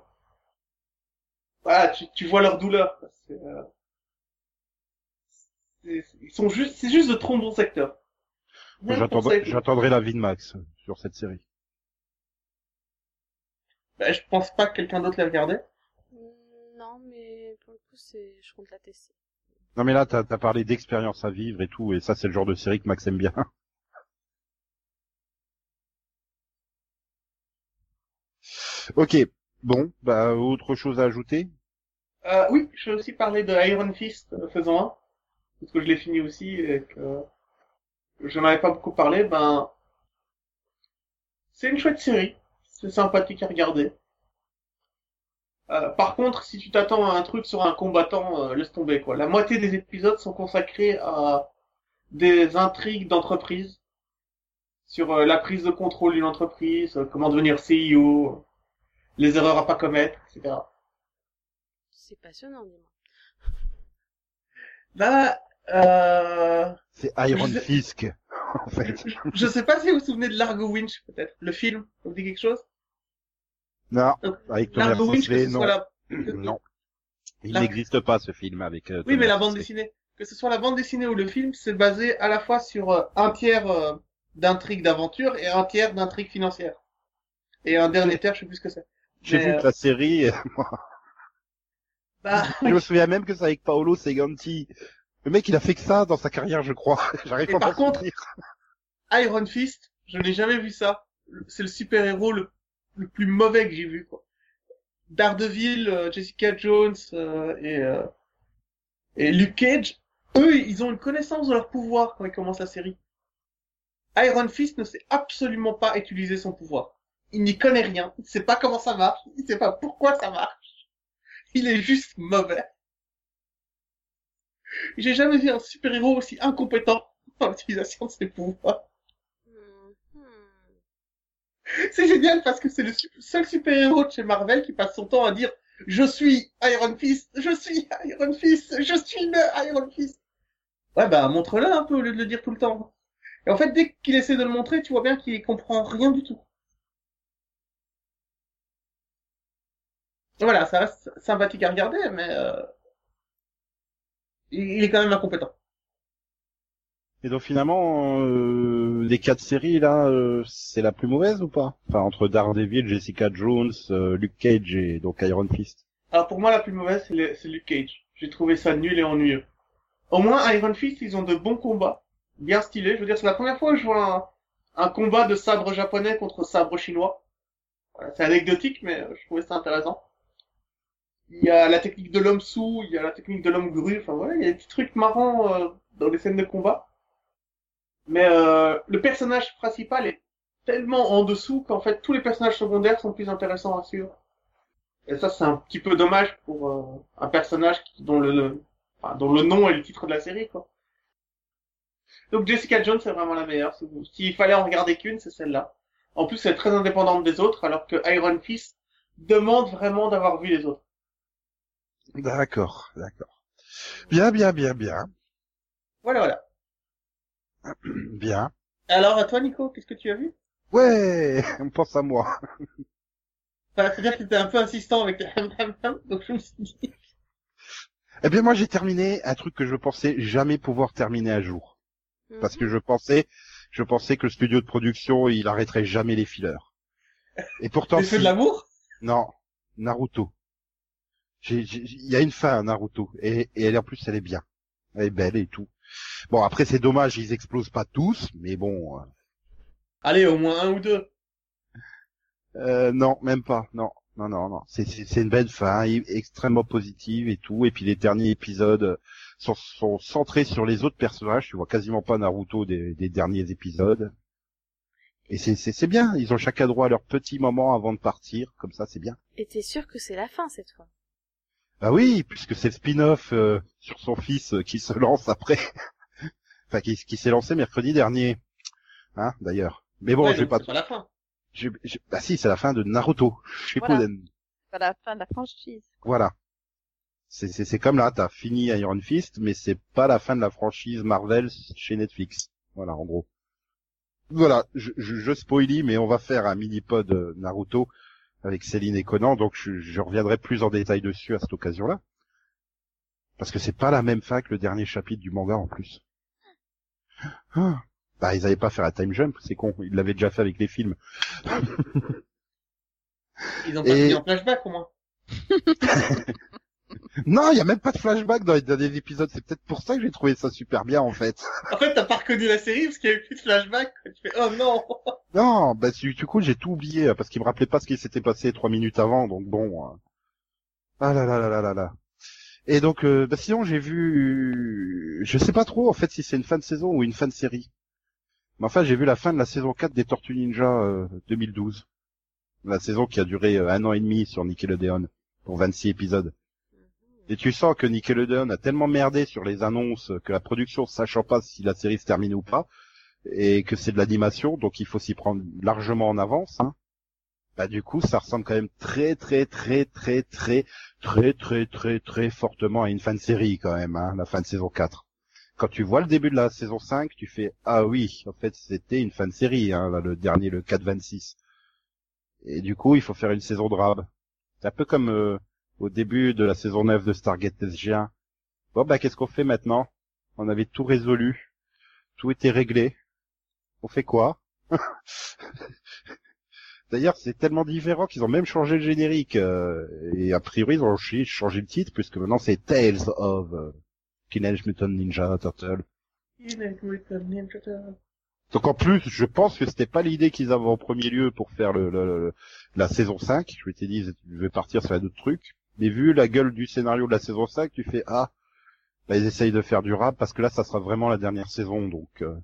Voilà, tu, tu vois leur douleur, quoi. C'est, euh, Ils sont juste... C'est juste de trop bons acteurs. Que J'attendrai, la vie de Max sur cette série. bah, je pense pas que quelqu'un d'autre l'ait regardé. Mm, Non, mais pour le coup, c'est, je compte la tester. Non mais là, t'as as parlé d'expérience à vivre et tout, et ça c'est le genre de série que Max aime bien. ok, bon, bah autre chose à ajouter? Euh, oui, je vais aussi parler de Iron Fist euh, saison 1, parce que je l'ai fini aussi et que je n'en avais pas beaucoup parlé. Ben, c'est une chouette série, c'est sympathique à regarder. Euh, par contre, si tu t'attends à un truc sur un combattant, euh, laisse tomber quoi. La moitié des épisodes sont consacrés à des intrigues d'entreprise sur euh, la prise de contrôle d'une entreprise, euh, comment devenir CEO, les erreurs à pas commettre, etc. C'est passionnant, dis-moi. Bah, euh, C'est Iron Je- Fisk, en fait. Je sais pas si vous vous souvenez de Largo Winch, peut-être. Le film, ça vous dit quelque chose? Non, Donc, avec Thomas Largo Winch, ce non. soit la... Non. Il La- n'existe pas, ce film, avec euh, Oui, mais la bande dessinée. Que ce soit la bande dessinée ou le film, c'est basé à la fois sur euh, un tiers euh, d'intrigue d'aventure et un tiers d'intrigue financière. Et un dernier tiers, je sais plus ce que c'est. J'ai vu euh, que la série, Bah, je me souviens même que c'est avec Paolo Seganti. Le mec, il a fait que ça dans sa carrière, je crois. J'arrive pas à par contre-. Iron Fist, je n'ai jamais vu ça. C'est le super-héros le, le plus mauvais que j'ai vu, quoi. Daredevil, euh, Jessica Jones euh, et, euh, et Luke Cage, eux, ils ont une connaissance de leur pouvoir quand ils commencent la série. Iron Fist ne sait absolument pas utiliser son pouvoir. Il n'y connaît rien, il sait pas comment ça marche, il sait pas pourquoi ça marche. Il est juste mauvais. J'ai jamais vu un super-héros aussi incompétent dans l'utilisation de ses pouvoirs. Hmm. C'est génial parce que c'est le seul super-héros de chez Marvel qui passe son temps à dire Je suis Iron Fist, je suis Iron Fist, je suis le Iron Fist. Ouais, bah, montre-le un peu au lieu de le dire tout le temps. Et en fait, dès qu'il essaie de le montrer, tu vois bien qu'il comprend rien du tout. Voilà, ça reste sympathique à regarder, mais euh, il est quand même incompétent. Et donc finalement, euh, des quatre séries là, euh, c'est la plus mauvaise ou pas? Enfin entre Daredevil, Jessica Jones, euh, Luke Cage et donc Iron Fist. Alors pour moi, la plus mauvaise, c'est le- c'est Luke Cage. J'ai trouvé ça nul et ennuyeux. Au moins, Iron Fist, ils ont de bons combats, bien stylés. Je veux dire, c'est la première fois que je vois un, un combat de sabre japonais contre sabre chinois. Voilà, c'est anecdotique, mais euh, je trouvais ça intéressant. Il y a la technique de l'homme sous, il y a la technique de l'homme grue. Enfin voilà, il y a des petits trucs marrants euh, dans les scènes de combat. Mais euh, le personnage principal est tellement en dessous qu'en fait tous les personnages secondaires sont plus intéressants à suivre. Et ça, c'est un petit peu dommage pour euh, un personnage dont le, enfin, dont le nom est le titre de la série, quoi. Donc Jessica Jones, c'est vraiment la meilleure. S'il fallait en regarder qu'une, c'est celle-là. En plus, elle est très indépendante des autres, alors que Iron Fist demande vraiment d'avoir vu les autres. D'accord, d'accord. Bien, bien, bien, bien, Voilà, voilà. bien. Alors, à toi, Nico, qu'est-ce que tu as vu? Ouais, on pense à moi. Enfin, c'est-à-dire que t'étais un peu insistant avec donc je me suis dit... Eh bien moi j'ai terminé un truc que je pensais jamais pouvoir terminer à jour. Parce Mhm. que je pensais, je pensais que le studio de production il arrêterait jamais les fillers. Et pourtant, Les feux si. de l'amour? Non, Naruto. J'ai- j'ai- Il y a une fin à Naruto et, et elle en plus elle est bien, elle est belle et tout. Bon après c'est dommage ils explosent pas tous, mais bon, euh, Allez, au moins un ou deux. euh, non même pas, non, non non non. C'est c'est c'est une belle fin, extrêmement positive et tout. Et puis les derniers épisodes sont, sont centrés sur les autres personnages. Tu vois quasiment pas Naruto des, des derniers épisodes. Et c'est c'est c'est bien. Ils ont chacun droit à leur petit moment avant de partir, comme ça c'est bien. Et t'es sûr que c'est la fin cette fois? Bah oui, puisque c'est le spin-off euh, sur son fils euh, qui se lance après. enfin, qui, qui s'est lancé mercredi dernier. Hein, d'ailleurs. Mais bon, Ouais, je vais pas... c'est pas la fin. je- je- Bah si, c'est la fin de Naruto. Voilà. Shippuden. C'est pas la fin de la franchise. Voilà. C'est c'est c'est comme là, t'as fini Iron Fist, mais c'est pas la fin de la franchise Marvel chez Netflix. Voilà, en gros. Voilà, je, je, je spoilie, mais on va faire un mini-pod euh, Naruto avec Céline et Conan, donc je, je reviendrai plus en détail dessus à cette occasion-là. Parce que c'est pas la même fin que le dernier chapitre du manga en plus. Ah. Bah, ils avaient pas fait un time jump, c'est con. Ils l'avaient déjà fait avec les films. Ils ont pas Et- mis en flashback, au moins. Non, il y a même pas de flashback dans les derniers épisodes. C'est peut-être pour ça que j'ai trouvé ça super bien, en fait. En fait, t'as pas reconnu la série parce qu'il y avait plus de flashback. Tu fais, oh non Non, bah du coup j'ai tout oublié euh, parce qu'il me rappelait pas ce qui s'était passé trois minutes avant, donc bon. euh. Ah là là là là là là. Et donc, euh, bah sinon j'ai vu, je sais pas trop en fait si c'est une fin de saison ou une fin de série. Mais enfin j'ai vu la fin de la saison 4 des Tortues Ninja euh, 2012. La saison qui a duré euh, un an et demi sur Nickelodeon pour 26 épisodes. Et tu sens que Nickelodeon a tellement merdé sur les annonces que la production sachant pas si la série se termine ou pas, et que c'est de l'animation, donc il faut s'y prendre largement en avance. Hein. Bah du coup, ça ressemble quand même très très très très très très très très très fortement à une fin de série quand même, hein, la fin de saison 4. quand tu vois le début de la saison 5, tu fais ah oui, en fait c'était une fin de série, hein, là, le dernier, le 4-26. Et du coup, il faut faire une saison de rab. C'est un peu comme euh, au début de la saison 9 de Stargate SG1. Bon bah qu'est-ce qu'on fait maintenant? On avait tout résolu, tout était réglé. On fait quoi? D'ailleurs, c'est tellement différent qu'ils ont même changé le générique. euh, et a priori, ils ont changé le titre, puisque maintenant c'est Tales of euh, Teenage Mutant Ninja Turtle. Teenage Mutant Ninja Turtles. Donc en plus, je pense que c'était pas l'idée qu'ils avaient en premier lieu pour faire le, le- le- la saison 5. Je m'étais dit, je vais partir sur un autre truc. Mais vu la gueule du scénario de la saison 5, tu fais, ah, bah, ils essayent de faire du rap, parce que là, ça sera vraiment la dernière saison. Donc, euh,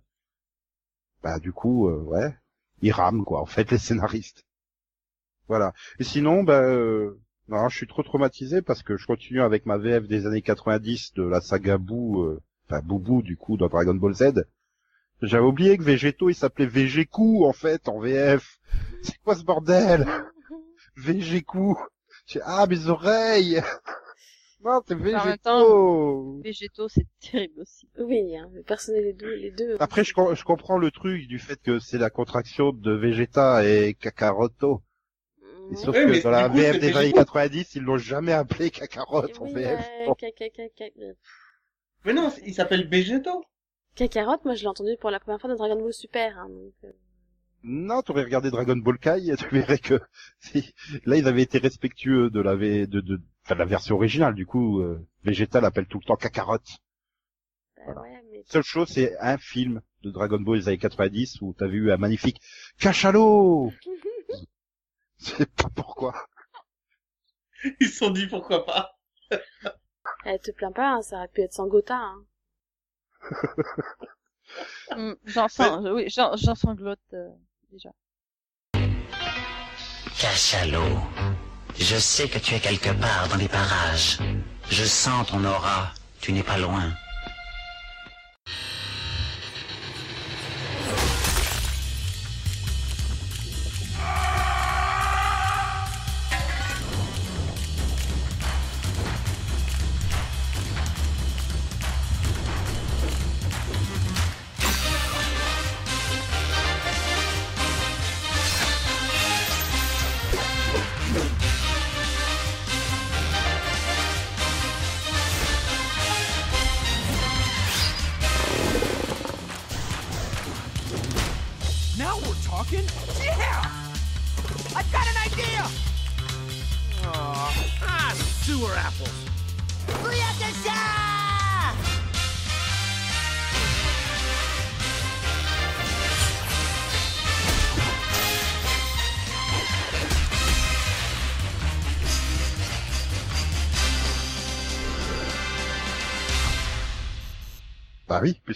bah du coup, euh, ouais, ils rament, quoi, en fait, les scénaristes. Voilà. Et sinon, bah, euh, non, je suis trop traumatisé parce que je continue avec ma VF des années 90 de la saga Boo, euh, enfin Boubou du coup dans Dragon Ball Z. J'avais oublié que Végéto il s'appelait Végécou en fait en VF. C'est quoi ce bordel? Végécou. J'ai- Ah mes oreilles Non c'est En même Végétaux, c'est terrible aussi. Oui, hein, mais personne les deux, les deux. Après je, com- je comprends le truc du fait que c'est la contraction de Vegeta et Kakaroto. Et sauf Oui, que dans la VF des années Végéto. 90 ils l'ont jamais appelé Kakarot en VF. euh, Mais non, il s'appelle Végéto. Kakarot, moi je l'ai entendu pour la première fois dans Dragon Ball Super. Hein, donc, euh, Non, t'aurais regardé Dragon Ball Kai, tu verrais que si- là ils avaient été respectueux de la v... de, de... Enfin, de la version originale. Du coup, euh, Vegeta l'appelle tout le temps Kakarot. bah Voilà. ouais, mais Seule chose, c'est un film de Dragon Ball des années 90 où t'as vu un magnifique cachalot. Je sais pas pourquoi. Ils se sont dit pourquoi pas. eh, te plains pas, hein, ça aurait pu être Sangota. Hein. Hmm, J'en sens, oui, j'en j'en sanglote euh, Cachalot, je sais que tu es quelque part dans les parages. Je sens ton aura, tu n'es pas loin.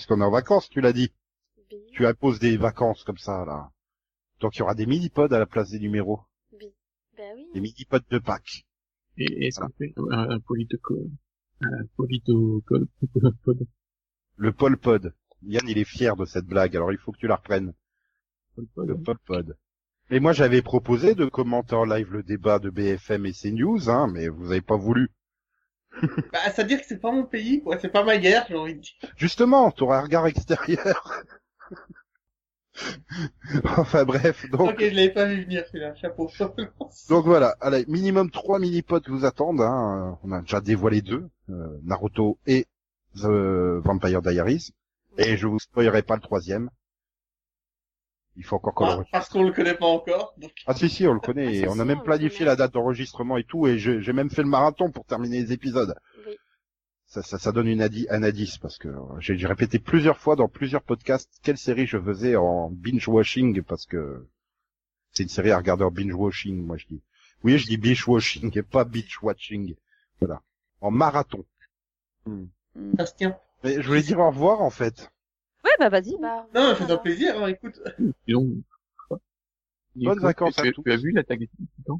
Puisqu'on est en vacances, tu l'as dit. Tu imposes des vacances comme ça, là. Donc il y aura des mini-pods à la place des numéros. Bah oui. Des mini-pods de Pâques. Et est-ce qu'on fait un, un politocode, Le Pol Pod. Yann, il est fier de cette blague, alors il faut que tu la reprennes. pod, Le pod. Pol Pod. Et moi, j'avais proposé de commenter en live le débat de BFM et CNews, hein, mais vous avez pas voulu. Bah, ça veut dire que c'est pas mon pays, quoi. C'est pas ma guerre, j'ai envie de dire. Justement, t'auras un regard extérieur. enfin bref, donc, Ok, je l'avais pas vu venir, celui-là. Chapeau. donc voilà. Allez, minimum trois mini-pods vous attendent. Hein. On a déjà dévoilé deux, euh, Naruto et The Vampire Diaries. Et je vous spoilerai pas le troisième. Il faut encore qu'on le Ah, parce qu'on le connaît pas encore. Donc... Ah si si, on le connaît. Ah, et on a même on le planifié la date d'enregistrement et tout. Et j'ai j'ai même fait le marathon pour terminer les épisodes. Oui. Ça, ça, ça donne une adi- un indice parce que j'ai j'ai répété plusieurs fois dans plusieurs podcasts quelle série je faisais en binge watching parce que c'est une série à regarder en binge watching. Moi je dis. Oui, je dis binge watching et pas beach watching. Voilà. En marathon. Hmm. Ça se tient. Mais je voulais dire au revoir en fait. Ouais, bah vas-y. Bah, Non, voilà. fais-toi plaisir, hein, écoute. Bonnes vacances tu, à tu- tous. Tu as vu l'attaque des Titans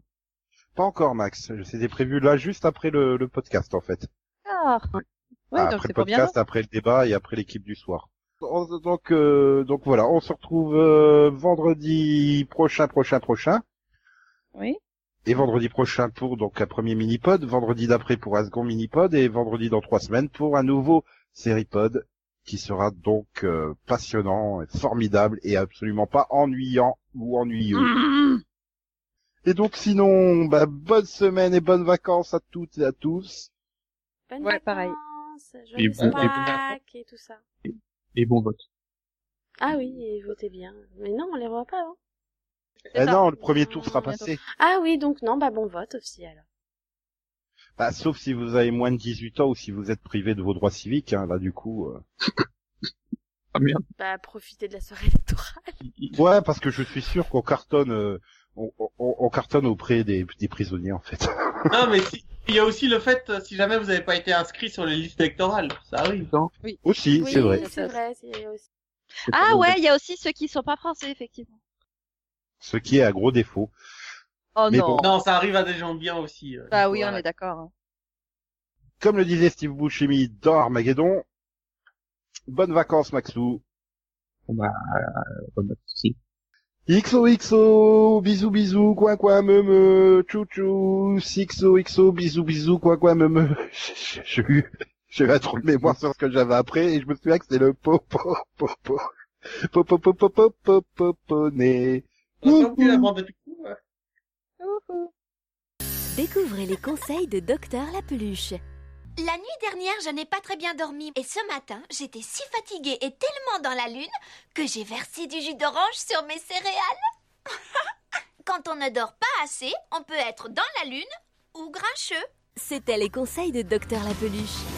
Pas encore Max. C'était prévu là juste après le, le podcast en fait. Ah. Ouais, Ah, donc après c'est le bien. podcast, après le débat et après l'équipe du soir. On- Donc, euh, donc voilà, on se retrouve euh, vendredi prochain, prochain, prochain, Oui. et vendredi prochain pour donc un premier mini-pod, vendredi d'après pour un second mini-pod, et vendredi dans trois semaines pour un nouveau série-pod qui sera donc euh, passionnant, et formidable et absolument pas ennuyant ou ennuyeux. Mmh. Et donc sinon, bah, bonne semaine et bonnes vacances à toutes et à tous. Ouais, pareil. vacances, bon- et bon- et tout ça. Et bon vote. Ah oui, et votez bien. Mais non, on les voit pas, hein. Eh non, le premier tour sera passé. Ah oui, donc non, bah bon vote aussi alors. Bah, sauf si vous avez moins de 18 ans ou si vous êtes privé de vos droits civiques, hein, là du coup. euh. Ah merde. Bah profitez de la soirée électorale. Ouais, parce que je suis sûr qu'on cartonne, euh, on, on- on cartonne auprès des, des prisonniers en fait. Non, mais si- il y a aussi le fait, si jamais vous n'avez pas été inscrit sur les listes électorales, ça arrive. Aussi, oui, c'est vrai. c'est vrai, c'est aussi. pas Ah ouais, il y a aussi ceux qui sont pas français, effectivement. Ce qui est à gros défaut. Oh Mais non. bon. Non, ça arrive à des gens bien aussi. euh, Bah oui, on est d'accord. hein. Comme le disait Steve Buscemi dans Armageddon, bonnes vacances Maxou. Bon bah, euh, bonne aussi. XOXO, bisous bisous, quoi quoi me me, chou chou, XOXO, bisous bisous, quoi quoi me me. Je- je- J'ai eu, j'ai eu un trou de mémoire sur ce que j'avais après et je me souviens que c'était le po po po po po po po po po po po poney. On a oublié la bande de Picou, ouais. Ouhou. Découvrez les conseils de Docteur La Peluche. La nuit dernière, je n'ai pas très bien dormi et ce matin, j'étais si fatiguée et tellement dans la lune que j'ai versé du jus d'orange sur mes céréales. Quand on ne dort pas assez, on peut être dans la lune ou grincheux. C'était les conseils de Docteur La Peluche.